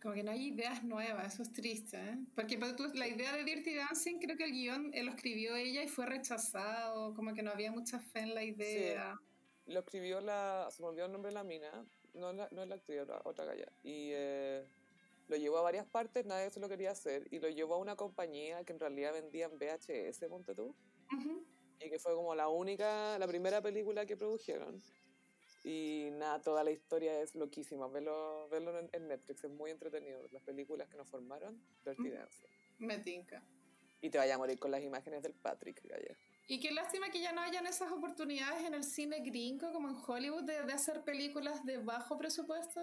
Como que no hay ideas nuevas, eso es triste. ¿eh? Porque la idea de Dirty Dancing, creo que el guion lo escribió ella y fue rechazado. Como que no había mucha fe en la idea. Lo escribió la. Se me olvidó el nombre de la mina no, la, no es la actriz, otra galla. Y eh, lo llevó a varias partes, nadie se lo quería hacer. Y lo llevó a una compañía que en realidad vendían VHS, ponte tú. Y que fue como la única, la primera película que produjeron. Y nada, toda la historia es loquísima. Verlo, verlo en, Netflix es muy entretenido. Las películas que nos formaron, Dirty Dancing. Me tinca. Y te vaya a morir con las imágenes del Patrick, Gaya. Y qué lástima que ya no hayan esas oportunidades en el cine gringo, como en Hollywood, de, de hacer películas de bajo presupuesto,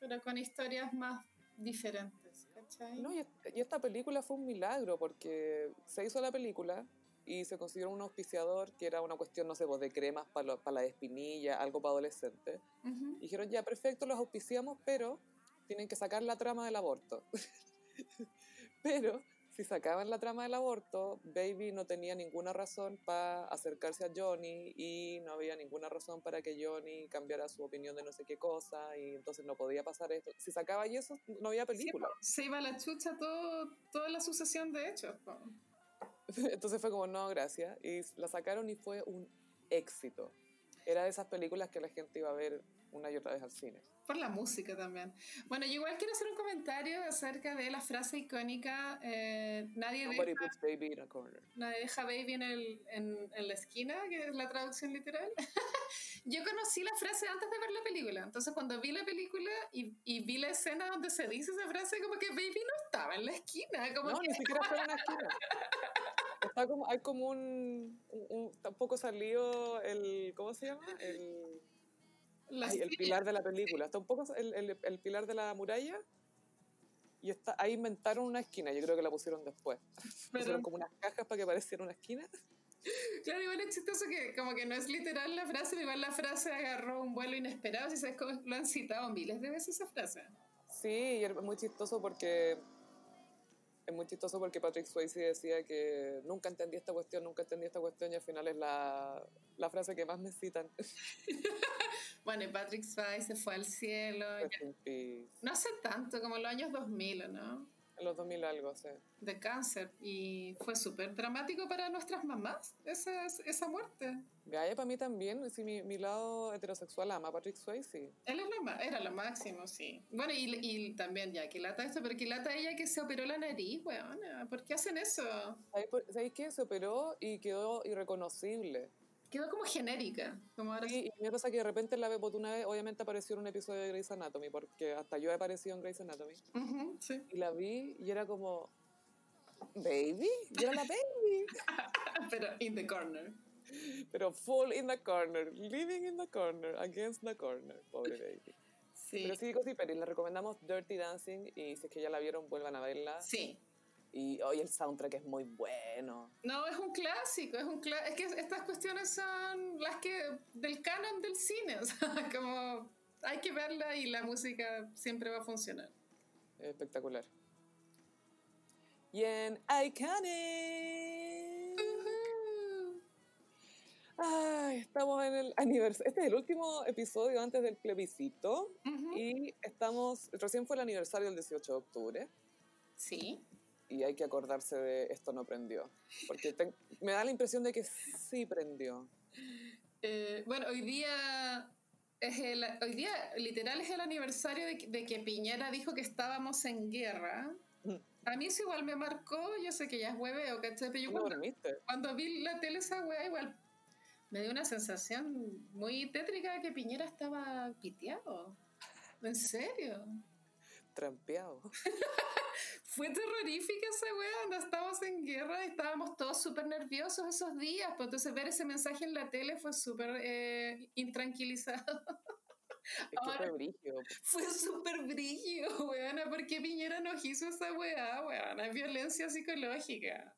pero con historias más diferentes. ¿cachai? No, y, esta película fue un milagro, porque se hizo la película y se consiguió un auspiciador que era una cuestión, no sé, vos, de cremas para la espinilla, algo para adolescentes. Dijeron, ya, perfecto, los auspiciamos, pero tienen que sacar la trama del aborto. pero si sacaban la trama del aborto, Baby no tenía ninguna razón para acercarse a Johnny y no había ninguna razón para que Johnny cambiara su opinión de no sé qué cosa y entonces no podía pasar esto. Si sacaba y eso, no había película. se iba a la chucha todo, toda la sucesión de hechos. Entonces fue como, no, gracias. Y la sacaron y fue un éxito. Era de esas películas que la gente iba a ver una y otra vez al cine. Por la música también. Bueno, yo igual quiero hacer un comentario acerca de la frase icónica, eh, nadie, deja, baby in a corner. nadie deja baby en, el, en, en, la esquina, que es la traducción literal. yo conocí la frase antes de ver la película, entonces cuando vi la película y, y, vi la escena donde se dice esa frase, como que baby no estaba en la esquina. Como no, ni siquiera estaba en la esquina. Está como, hay como un, un, un, tampoco salió el, ¿cómo se llama? El el pilar de la película. Está un poco el, el, el, pilar de la muralla. Y está, ahí inventaron una esquina. Yo creo que la pusieron después. pusieron como unas cajas para que pareciera una esquina. Claro, igual es chistoso que como que no es literal la frase, igual la frase agarró un vuelo inesperado. Si sabes cómo lo han citado miles de veces esa frase. Sí, y es muy chistoso porque es muy chistoso porque Patrick Swayze decía que nunca entendí esta cuestión, nunca entendí esta cuestión y al final es la, la frase que más me citan. bueno, y Patrick Swayze fue al cielo. No hace tanto, como en los años 2000, ¿no? En los 2000 algo, sí. De cáncer. Y fue súper dramático para nuestras mamás esa, esa muerte. Gaia para mí también, sí, mi, mi, lado heterosexual ama a Patrick Swayze. Él es lo, era lo máximo, sí. Bueno, y, y también ya, que lata esto, pero que lata ella que se operó la nariz, weón. ¿Por qué hacen eso? ¿Sabéis qué? Se operó y quedó irreconocible quedó como genérica. Como ahora sí, y me pasa que de repente la vez, una vez, obviamente apareció en un episodio de Grey's Anatomy, porque hasta yo he aparecido en Grey's Anatomy. sí. Y la vi y era como, baby, yo era la baby. Pero in the corner. Pero full in the corner, living in the corner, against the corner, pobre baby. Sí. Pero sí, Cosy Peri, les recomendamos Dirty Dancing y si es que ya la vieron, vuelvan a verla. Sí, y hoy el soundtrack es muy bueno. No, es un clásico, es un es que estas cuestiones son las que del canon del cine, o sea, como hay que verla y la música siempre va a funcionar. Espectacular. Y en Iconic. Ay, estamos en el aniversario. Este es el último episodio antes del plebiscito. Y estamos. Recién fue el aniversario del 18 de octubre. Sí y hay que acordarse de esto no prendió. Porque me da la impresión de que sí prendió. Eh, bueno, hoy día es el, hoy día literal es el aniversario de, de que Piñera dijo que estábamos en guerra. Mm. A mí eso igual me marcó, yo sé que ya es hueveo, ¿cachai? Pero yo cuando, cuando, vi la tele esa hueá igual me dio una sensación muy tétrica de que Piñera estaba piteado. ¿En serio? Trampeado. fue terrorífica esa weá, estábamos en guerra estábamos todos súper nerviosos esos días, pues entonces ver ese mensaje en la tele fue súper eh, intranquilizado. fue brillo. Fue súper brillo, weana, ¿por qué Piñera nos hizo esa weá, weana? Es violencia psicológica.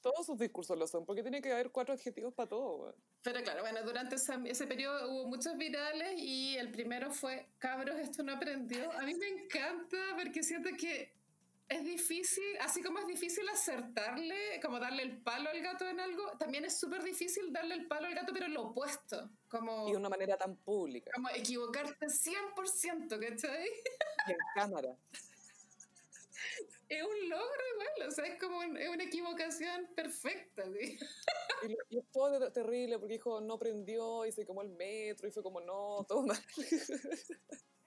Todos sus discursos lo son, porque tiene que haber cuatro adjetivos para todo, weón. Pero claro, bueno, durante ese periodo hubo muchos virales y el primero fue, cabros, esto no aprendió. A mí me encanta porque siento que es difícil, así como es difícil acertarle, como darle el palo al gato en algo, también es súper difícil darle el palo al gato, pero lo opuesto. Como, y de una manera tan pública. Como equivocarte 100%, ¿cachai? Y en cámara. es un logro igual, o sea, es como es una equivocación perfecta. ¿sí? Y, y, es todo terrible porque dijo no prendió y se como el metro y fue como no, todo mal.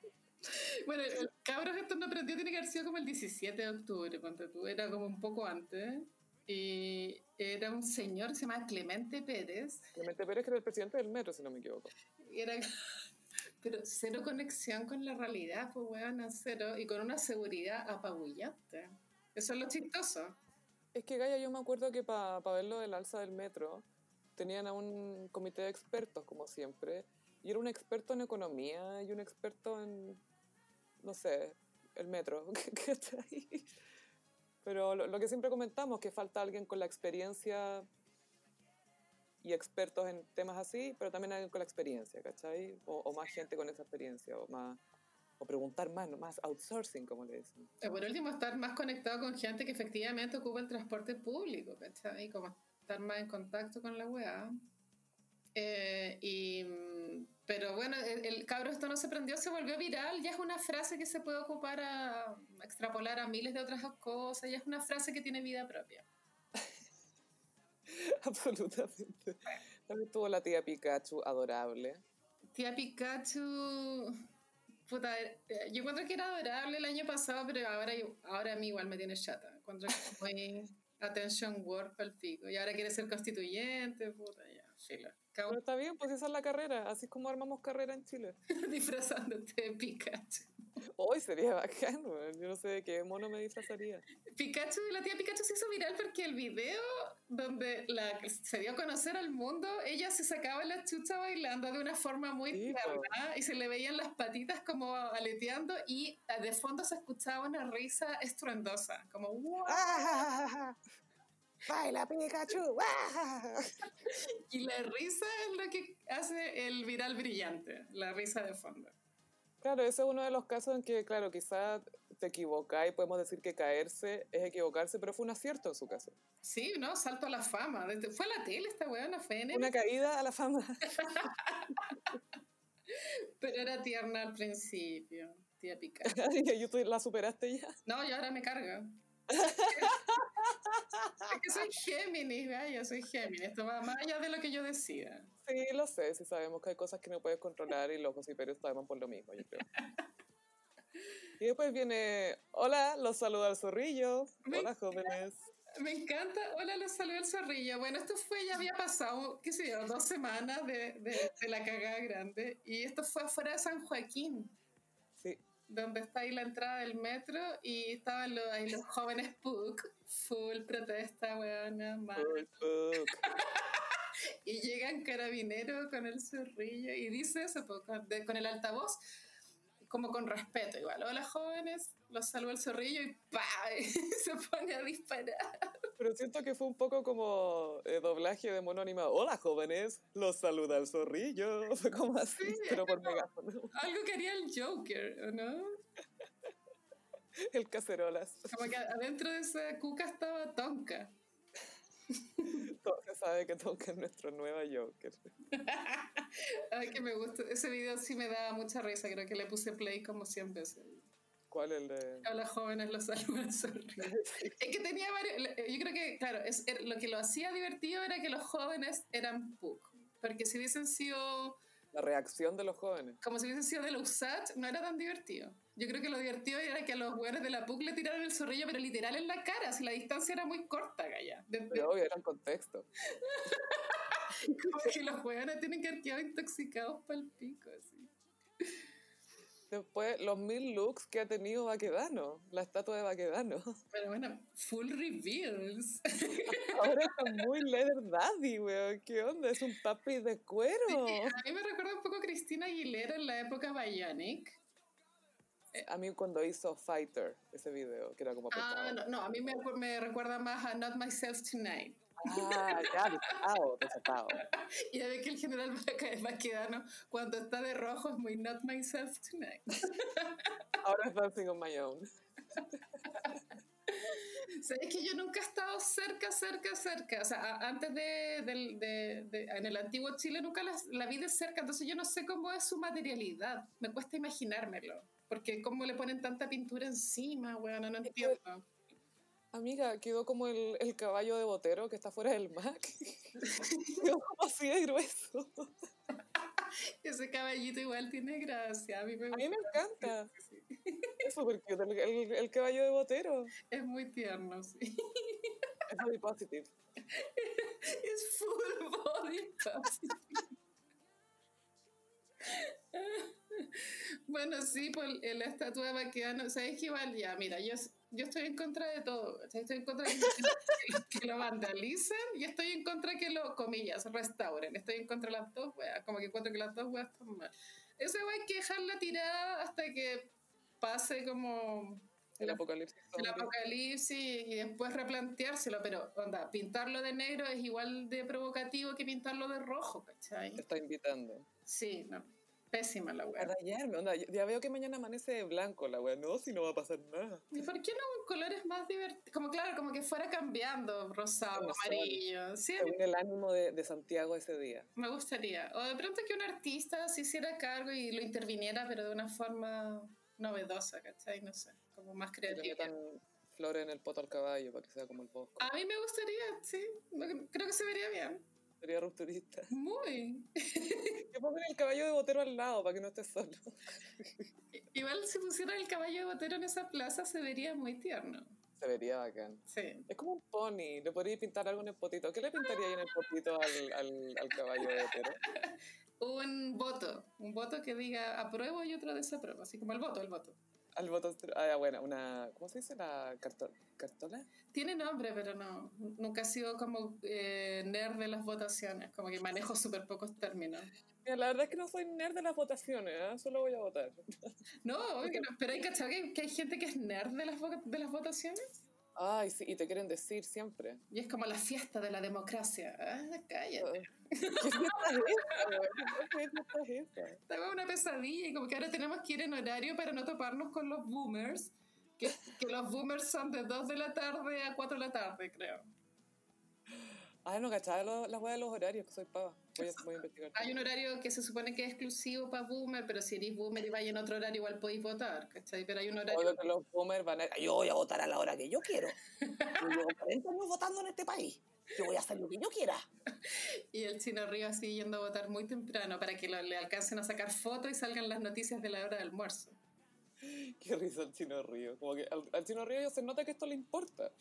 Bueno, el cabros esto no aprendió, tiene que haber sido como el 17 de octubre, cuando tú, era como un poco antes. Y era un señor que se llama Clemente Pérez. Clemente Pérez, que era el presidente del metro, si no me equivoco. Era, pero cero conexión con la realidad, pues bueno, cero. Y con una seguridad apabullante. Eso es lo chistoso. Es que, Gaya, yo me acuerdo que para verlo del alza del metro, tenían a un comité de expertos, como siempre, y era un experto en economía y un experto en no sé, el metro que está ahí. Pero lo, que siempre comentamos, que falta alguien con la experiencia y expertos en temas así, pero también alguien con la experiencia, ¿cachai? O, más gente con esa experiencia, o más o preguntar más, más outsourcing, como le dicen. Por último, estar más conectado con gente que efectivamente ocupa el transporte público, ¿cachai? Como estar más en contacto con la weá. Eh, y pero bueno, el, cabro esto no se prendió, se volvió viral, ya es una frase que se puede ocupar a, extrapolar a miles de otras cosas, ya es una frase que tiene vida propia. Absolutamente. También tuvo la tía Pikachu, adorable. Tía Pikachu, puta, eh, yo encuentro que era adorable el año pasado, pero ahora, ahora a mí igual me tiene chata. Encuentro que muy attention word al pico. Y ahora quiere ser constituyente, puta, ya, fila. Pero está bien, pues esa es la carrera, así es como armamos carrera en Chile. Disfrazándote de Pikachu. Hoy sería bacán, Yo no sé de qué mono me disfrazaría. Pikachu, la tía Pikachu se hizo viral porque el video donde la, se dio a conocer al mundo, ella se sacaba la chucha bailando de una forma muy sí, y se le veían las patitas como aleteando y de fondo se escuchaba una risa estruendosa, como ¡Wow! ¡Baila Pikachu! y la risa es lo que hace el viral brillante, la risa de fondo. Claro, ese es uno de los casos en que, claro, quizás te equivocas y podemos decir que caerse es equivocarse, pero fue un acierto en su caso. Sí, ¿no? Salto a la fama. Fue a la tele esta weona, fue en Una caída a la fama. pero era tierna al principio, tía Pica. ¿Y la superaste ya? No, yo ahora me cargo. es que soy Géminis, yo soy Géminis. Esto va más allá de lo que yo decía. Sí, lo sé. Sí sabemos que hay cosas que no puedes controlar y los gossiperos sabemos por lo mismo, yo creo. y después viene, hola, los saluda el zorrillo. hola, jóvenes. Me encanta, hola, los saluda el zorrillo. Bueno, esto fue, ya había pasado, qué sé yo, dos semanas de, de, de la cagada grande. Y esto fue afuera de San Joaquín donde está ahí la entrada del metro y estaban los, ahí los jóvenes PUC, full protesta, weona, y llegan carabineros con el zorrillo y dice eso, con, con el altavoz, como con respeto igual. Hola jóvenes, los salvo el zorrillo y ¡pa! Se pone a disparar. Pero siento que fue un poco como eh, doblaje de mono animado. Hola jóvenes, los saluda el zorrillo. Fue como así, pero por megáfono. Algo que haría el Joker, ¿no? el cacerolas. Como que adentro de esa cuca estaba Tonka. Todo se sabe que Tonka es nuestro nuevo Joker. Ay, que me gusta. Ese video sí me da mucha risa. Creo que le puse play como 100 veces. ¿Cuál el de...? A las jóvenes los saludan Es que tenía varios... Yo creo que, claro, es, er, lo que lo hacía divertido era que los jóvenes eran PUC. Porque si hubiesen sido... La reacción de los jóvenes. Como si hubiesen sido de los USAT, no era tan divertido. Yo creo que lo divertido era que a los jugadores de la PUC le tiraron el zorrillo, pero literal en la cara, si la distancia era muy corta, Gaya. Pero obvio, era en contexto. Como que los jugadores tienen que haber quedado intoxicados para el pico, así. Después, los mil looks que ha tenido Baquedano, la estatua de Baquedano. Pero bueno, full reveals. Ahora está muy leather daddy, weón. ¿Qué onda? Es un papi de cuero. a mí me recuerda un poco a Cristina Aguilera en la época Bionic. A mí cuando hizo Fighter, ese video, que era como... Ah, no, no, a mí me, me recuerda más a Not Myself Tonight. Ah, ya, desatado, desatado. Y ya ve que el general Baquedano, cuando está de rojo, es muy not myself tonight. Ahora es dancing on my own. Sabes que yo nunca he estado cerca, cerca, cerca. O sea, antes de, de, de, en el antiguo Chile nunca la, la, vi de cerca, entonces yo no sé cómo es su materialidad. Me cuesta imaginármelo. Porque cómo le ponen tanta pintura encima, weón, no entiendo. Amiga, quedó como el, el, caballo de botero que está fuera del Mac. quedó como así de grueso. Ese caballito igual tiene gracia. A mí me, a mí me encanta. Es súper cute el, el, caballo de botero. Es muy tierno, sí. Es body positive. Es full body positive. bueno, sí, por pues, la estatua de Baqueano, ¿sabes qué igual? Ya, mira, yo yo estoy en contra de todo. Estoy en contra de que, lo vandalicen y estoy en contra de que lo, comillas, restauren. Estoy en contra de las dos weas. Como que encuentro que las dos weas están mal. Esa wea hay que dejarla tirada hasta que pase como el apocalipsis. El apocalipsis y después replanteárselo, pero onda, pintarlo de negro es igual de provocativo que pintarlo de rojo, ¿cachai? Te está invitando. Sí, no. Pésima la weá. onda, ya veo que mañana amanece de blanco la weá. No, si no va a pasar nada. ¿Y por qué no colores más divertidos? Como claro, como que fuera cambiando, rosado, amarillo. Sí, el ánimo de, de, Santiago ese día. Me gustaría. O de pronto que un artista se hiciera cargo y lo interviniera, pero de una forma novedosa, ¿cachai? No sé, como más creativa. Flores en el poto al caballo para que sea como el bosque. A mí me gustaría, sí. Creo que se vería bien. Sería rupturista. Muy. Que pongan el caballo de botero al lado para que no esté solo. Igual si pusieran el caballo de botero en esa plaza se vería muy tierno. Se vería bacán. Sí. Es como un pony. Le podría pintar algo en el potito. ¿Qué le pintaría ahí en el potito al, al, al caballo de botero? un voto. Un voto que diga apruebo y otro desapruebo. Así como el voto, el voto. Al voto. Ah, bueno, una. ¿Cómo se dice? ¿La cartola? Tiene nombre, pero no. Nunca he sido como eh, nerd de las votaciones. Como que manejo súper pocos términos. la verdad es que no soy nerd de las votaciones, ¿eh? solo voy a votar. No, pero hay que, que hay gente que es nerd de las, de las votaciones. Ay, sí, y te quieren decir siempre. Y es como la fiesta de la democracia. Ah, cállate. ¿Qué fiesta es esta? Estaba una pesadilla y como que ahora tenemos que ir en horario para no toparnos con los boomers. Que, que los boomers son de 2 de la tarde a 4 de la tarde, creo. Ah, no, cachaba la hueá de los horarios, que soy pava. Voy a, voy a, investigar. Hay un horario que se supone que es exclusivo para boomer, pero si eres boomer y vais en otro horario, igual podéis votar, ¿cachai? Pero hay un horario. que los boomers van a. Yo voy a votar a la hora que yo quiero. yo llevo 40 años votando en este país. Yo voy a hacer lo que yo quiera. y el chino Río así yendo a votar muy temprano para que le alcancen a sacar fotos y salgan las noticias de la hora de almuerzo. Qué risa el chino Río. Como que al, al chino Río se nota que esto le importa.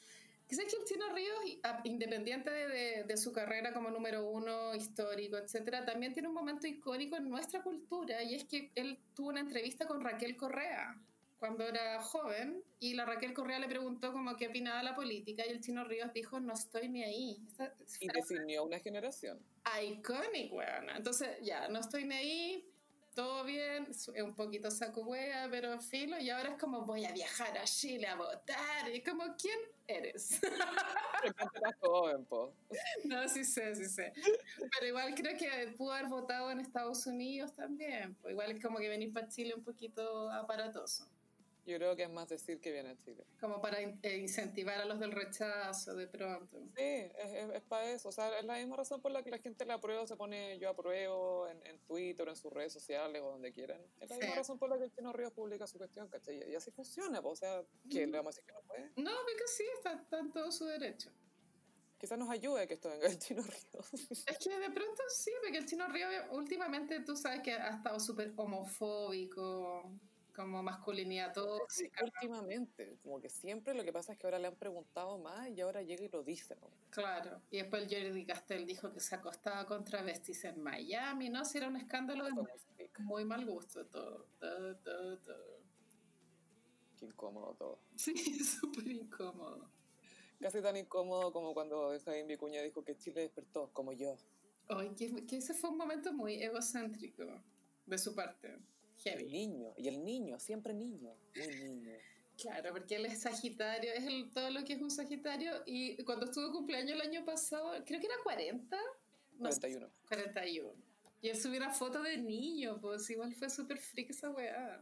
Quizás que el Chino Ríos, independiente de, de, su carrera como número uno histórico, etcétera, también tiene un momento icónico en nuestra cultura y es que él tuvo una entrevista con Raquel Correa cuando era joven y la Raquel Correa le preguntó como qué opinaba de la política y el Chino Ríos dijo no estoy ni ahí. y definió una generación. Iconic, weón. Entonces, ya, no estoy ni ahí, todo bien, un poquito saco wea, pero filo, y ahora es como voy a viajar a Chile a votar, y como, ¿quién eres? joven, po. No, sí sé, sí sé. Pero igual creo que pudo haber votado en Estados Unidos también, pues igual es como que venir para Chile un poquito aparatoso. Yo creo que es más decir que viene a Chile. Como para eh, incentivar a los del rechazo de pronto. Sí, es, es, para eso. O sea, es la misma razón por la que la gente la aprueba, se pone yo apruebo en, en Twitter, en sus redes sociales o donde quieran. Es la misma razón por la que el Chino Ríos publica su cuestión, ¿cachai? Y así funciona, o sea, ¿qué le vamos a decir que no puede? No, porque sí, está, está en todo su derecho. Quizás nos ayude que esto venga el Chino Ríos. Es que de pronto sí, porque el Chino Ríos últimamente tú sabes que ha estado súper homofóbico como masculinidad tóxica. Últimamente, como que siempre lo que pasa es que ahora le han preguntado más y ahora llega y lo dice. Claro, y después el Jordi Castell dijo que se acostaba con travestis en Miami, ¿no? Si era un escándalo de muy, mal gusto, todo, todo, todo, todo. Qué incómodo todo. Sí, súper incómodo. Casi tan incómodo como cuando Jaime Vicuña dijo que Chile despertó, como yo. Ay, que, que ese fue un momento muy egocéntrico de su parte. El niño, y el niño, siempre niño, muy niño. Claro, porque él es Sagitario, es el, todo lo que es un Sagitario. Y cuando estuvo cumpleaños el año pasado, creo que era 40. 41. 41. Y él subió una foto de niño, pues igual fue súper freak esa weá.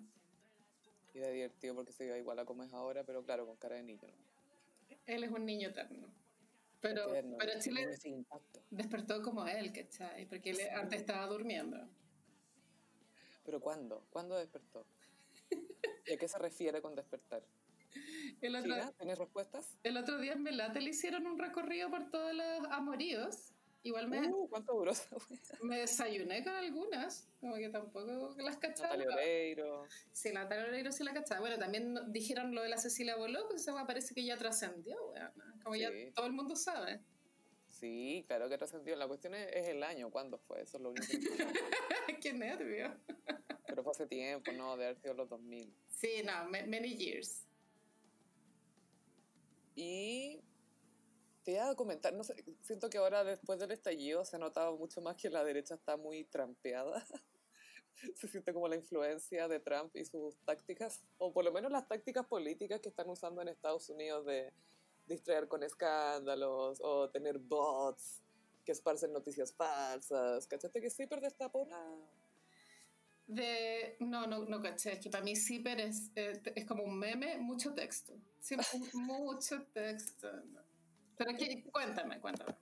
Y era divertido porque se veía igual a como es ahora, pero claro, con cara de niño. Él es un niño eterno. Pero, pero Chile despertó como él, ¿cachai? Porque él antes estaba durmiendo. ¿Pero cuándo? ¿Cuándo despertó? ¿Y a qué se refiere con despertar? El otro, ¿Tienes respuestas? El otro día en Melate le hicieron un recorrido por todos los amoríos. Igual me. Uh, ¿Cuánto duró Me desayuné con algunas, como que tampoco las cachaba. Natalia Oreiro. Sí, Natalia Oreiro sí la cachaba. Bueno, también dijeron lo de la Cecilia Boló, pues esa parece que ya trascendió, Como ya todo el mundo sabe. Sí, claro que trascendió. La cuestión es, el año, ¿cuándo fue? Eso es lo único que Qué nervio. Pero fue hace tiempo, ¿no? De haber sido los 2000. Sí, no, many years. Y te iba a comentar, no sé, siento que ahora después del estallido se ha notado mucho más que la derecha está muy trampeada. se siente como la influencia de Trump y sus tácticas, o por lo menos las tácticas políticas que están usando en Estados Unidos de distraer con escándalos o tener bots que esparcen noticias falsas. ¿Cachaste que Zipper destapó una...? De... No, no, no caché. Es que para mí Zipper es, eh, es, como un meme, mucho texto. Siempre mucho texto. Pero que, cuéntame, cuéntame.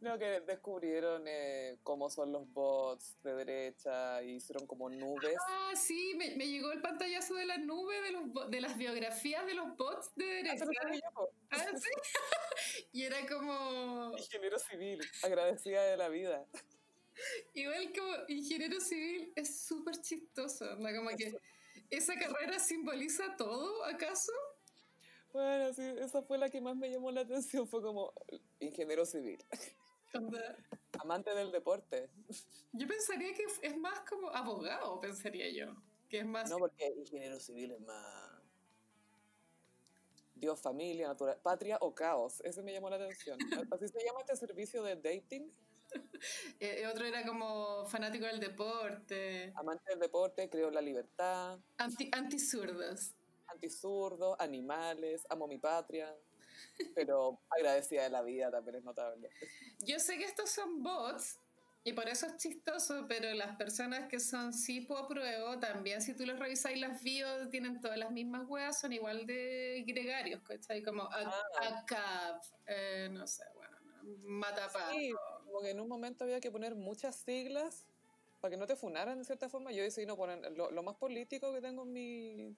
No, que descubrieron eh, cómo son los bots de derecha y hicieron como nubes. Ah, sí, me, me llegó el pantallazo de la nube de, los, de las biografías de los bots de ah, derecha. Ah, sí. y era como... Ingeniero civil, agradecida de la vida. Igual como ingeniero civil es súper chistoso, ¿no? Como que esa carrera simboliza todo, ¿acaso? Bueno, sí, esa fue la que más me llamó la atención, fue como ingeniero civil. Amante del deporte. Yo pensaría que es más como abogado, pensaría yo. Que es más... No, porque ingeniero civil es más... Dios, familia, natural, patria o caos. Ese me llamó la atención. Así se llama este servicio de dating. Eh, otro era como fanático del deporte. Amante del deporte, creo en la libertad. Anti, antisurdos. Antisurdos, animales, amo mi patria. Pero agradecida de la vida también es notable. Yo sé que estos son bots, y por eso es chistoso, pero las personas que son tipo apruebo, también si tú los revisáis las bios, tienen todas las mismas weas, son igual de gregarios, ¿cachai? Como ACAP, eh, no sé, bueno, Matapá. Sí, como que en un momento había que poner muchas siglas para que no te funaran de cierta forma. Yo decidí no poner, lo, más político que tengo en mis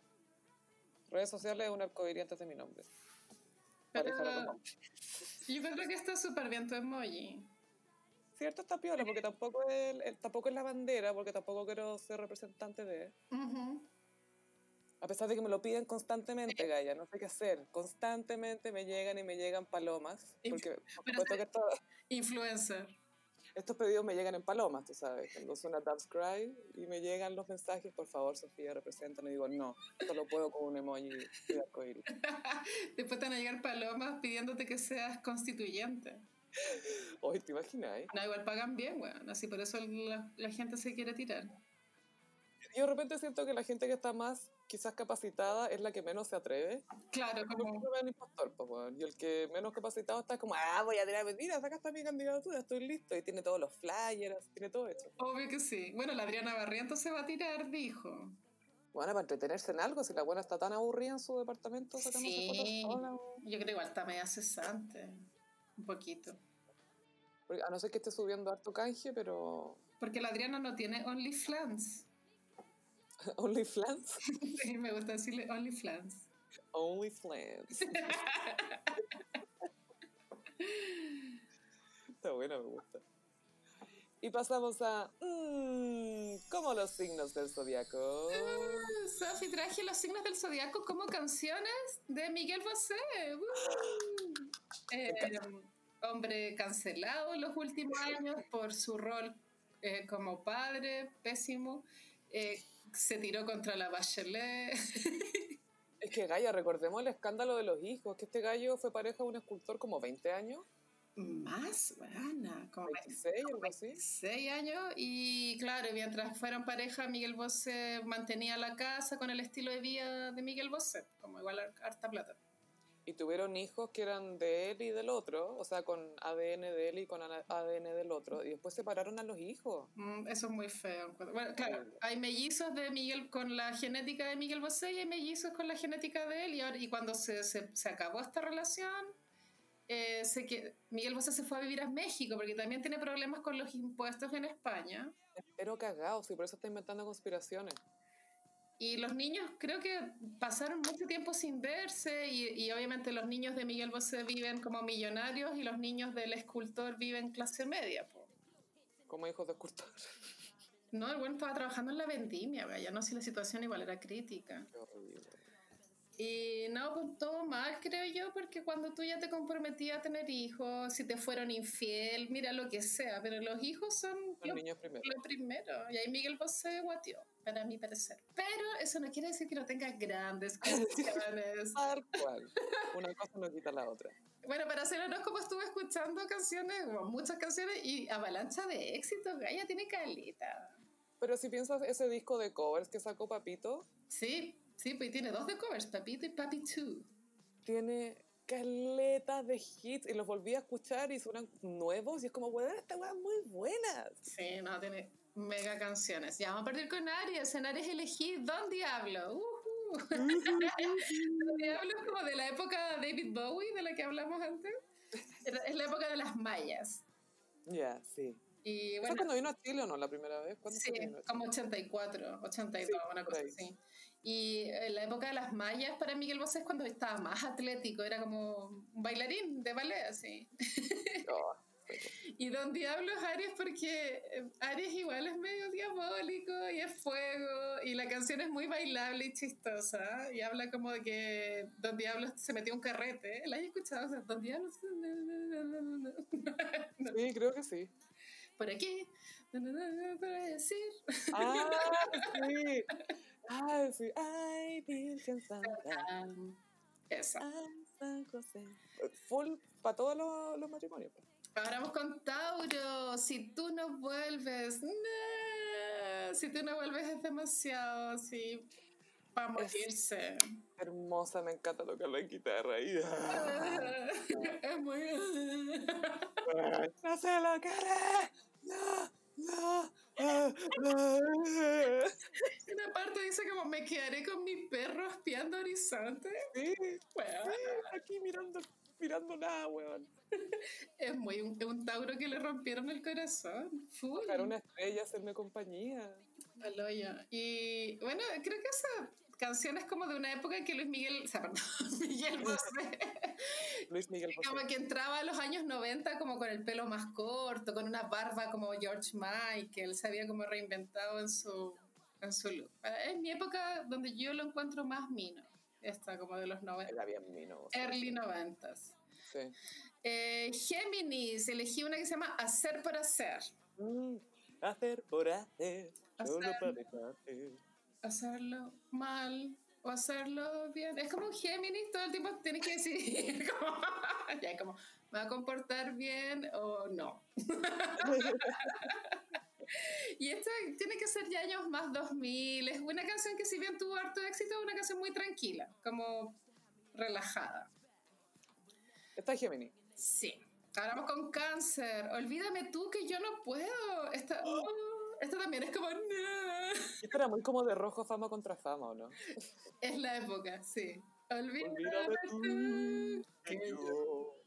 redes sociales es un arcoíris antes de mi nombre. Pero, yo creo que está súper bien tu emoji cierto está piola, porque tampoco es, tampoco es la bandera, porque tampoco quiero ser representante de... A pesar de que me lo piden constantemente, Gaia, no sé qué hacer. Constantemente me llegan y me llegan palomas. Porque, que Influencer. Estos pedidos me llegan en palomas, tú sabes. Cuando suena Dance Cry y me llegan los mensajes, por favor, Sofía, representa. Y digo, no, solo puedo con un emoji de arcoíris. Después te van a llegar palomas pidiéndote que seas constituyente. Hoy te imaginas, No, igual pagan bien, bueno, así por eso la, gente se quiere tirar. Yo de repente siento que la gente que está más quizás capacitada es la que menos se atreve. Claro, como... un impostor, pues, Y el que menos capacitado está como, ah, voy a tirar mentiras, acá está mi candidatura, estoy listo. Y tiene todos los flyers, tiene todo hecho. Obvio que sí. Bueno, la Adriana Barrientos se va a tirar, dijo. Bueno, para entretenerse en algo, si la buena está tan aburrida en su departamento sí. Yo creo que igual está media cesante. Un poquito. a no ser que esté subiendo harto canje, pero... Porque la Adriana no tiene OnlyFans. ¿OnlyFans? sí, me gusta decirle OnlyFans. OnlyFans. Está buena, me gusta. Y pasamos a. Mmm, como los signos del zodiaco. Uh, Sofi, traje los signos del zodiaco como canciones de Miguel Bosé. Uh. Eh, hombre cancelado en los últimos años por su rol eh, como padre, pésimo. Eh, se tiró contra la Bachelet. Es que Gaia, recordemos el escándalo de los hijos, que este gallo fue pareja de un escultor como 20 años. Más, bueno, como 26, algo así. 26 años y claro, mientras fueron pareja, Miguel Bosé mantenía la casa con el estilo de vida de Miguel Bosé, como igual harta plata y tuvieron hijos que eran de él y del otro, o sea, con ADN de él y con ADN del otro, y después separaron a los hijos. Mm, eso es muy feo. Bueno, claro, hay mellizos de Miguel con la genética de Miguel Bosé y hay mellizos con la genética de él, y, y cuando se, se, se, acabó esta relación, eh, sé que Miguel Bosé se fue a vivir a México, porque también tiene problemas con los impuestos en España. Pero cagado, sí, por eso está inventando conspiraciones. Y los niños creo que pasaron mucho tiempo sin verse y, obviamente los niños de Miguel Bosé viven como millonarios y los niños del escultor viven clase media. Como hijos de escultor. No, el bueno estaba trabajando en la vendimia, ya no sé si la situación igual era crítica. Y no, pues todo mal, creo yo, porque cuando tú ya te comprometías a tener hijos, si te fueron infiel, mira lo que sea, pero los hijos son los lo, primero. lo primero. Y ahí Miguel Bosé guatió, para mi parecer. Pero eso no quiere decir que no tengas grandes canciones. Tal cual. Una cosa no quita la otra. Bueno, para hacer como estuve escuchando canciones, muchas canciones y avalancha de éxitos. Gaia tiene calita. Pero si piensas ese disco de covers que sacó Papito. Sí, Sí, pues tiene dos de covers, Papito y Papi 2. Tiene caletas de hits y los volví a escuchar y suenan nuevos y es como, weón, esta weá muy buena. Sí, no, tiene mega canciones. Ya vamos a partir con Aries. En Aries elegí Don Diablo. Uh Don Diablo es como de la época de David Bowie, de la que hablamos antes. Es la época de las mayas. Ya, sí. Y bueno, ¿Fue cuando vino a Chile o no la primera vez? Sí, como 84, 82, una cosa así. Y en la época de las mallas para Miguel Bosé es cuando estaba más atlético, era como un bailarín de ballet, así. Oh, y Don Diablo es Aries porque eh, Aries igual es medio diabólico y es fuego y la canción es muy bailable y chistosa y habla como de que Don Diablo se metió un carrete. ¿La has escuchado? O sea, Don Diablo... Sí, creo que sí. Por aquí, para decir. Ah, sí. Ay, sí. Ay, Virgen Santa. Esa. Ay, San José. Full para todos los, los matrimonios. pues. Ahora vamos con Tauro. Si tú no vuelves, no. Si tú no vuelves es demasiado, sí. Para morirse. Hermosa, me encanta tocar la guitarra. Y, es muy. no se lo quiere. No, no. Parte dice como me quedaré con mi perro espiando horizonte. Sí, Bueno, sí, aquí mirando, mirando nada, weón. es muy un, un Tauro que le rompieron el corazón. Full. Bajar una estrella, hacerme compañía. Al hoyo. Y bueno, creo que esa canción es como de una época en que Luis Miguel, o sea, perdón, Miguel Bosé, Luis Miguel Bosé. como que entraba a los años 90 como con el pelo más corto, con una barba como George Michael, se había como reinventado en su, en su look. Es mi época donde yo lo encuentro más mino, esta como de los 90, Era bien mino. early 90s. Sí. Eh, Géminis, elegí una que se llama Hacer por Hacer. Mm, hacer por hacer, solo Hacer. para hacer. hacerlo mal o hacerlo bien. Es como un Géminis, todo el tiempo tienes que decidir como, ya, como, ¿me va a comportar bien o no? y esta tiene que ser ya años más 2000. Es una canción que si bien tuvo harto éxito, es una canción muy tranquila, como relajada. Esta es Gemini. Sí. Ahora vamos con cáncer. Olvídame tú que yo no puedo. Esta, oh, esta también es como... "No". Esta era muy como de rojo fama contra fama, ¿o no? Es la época, sí. Olvídame Olvídame tú tú que yo.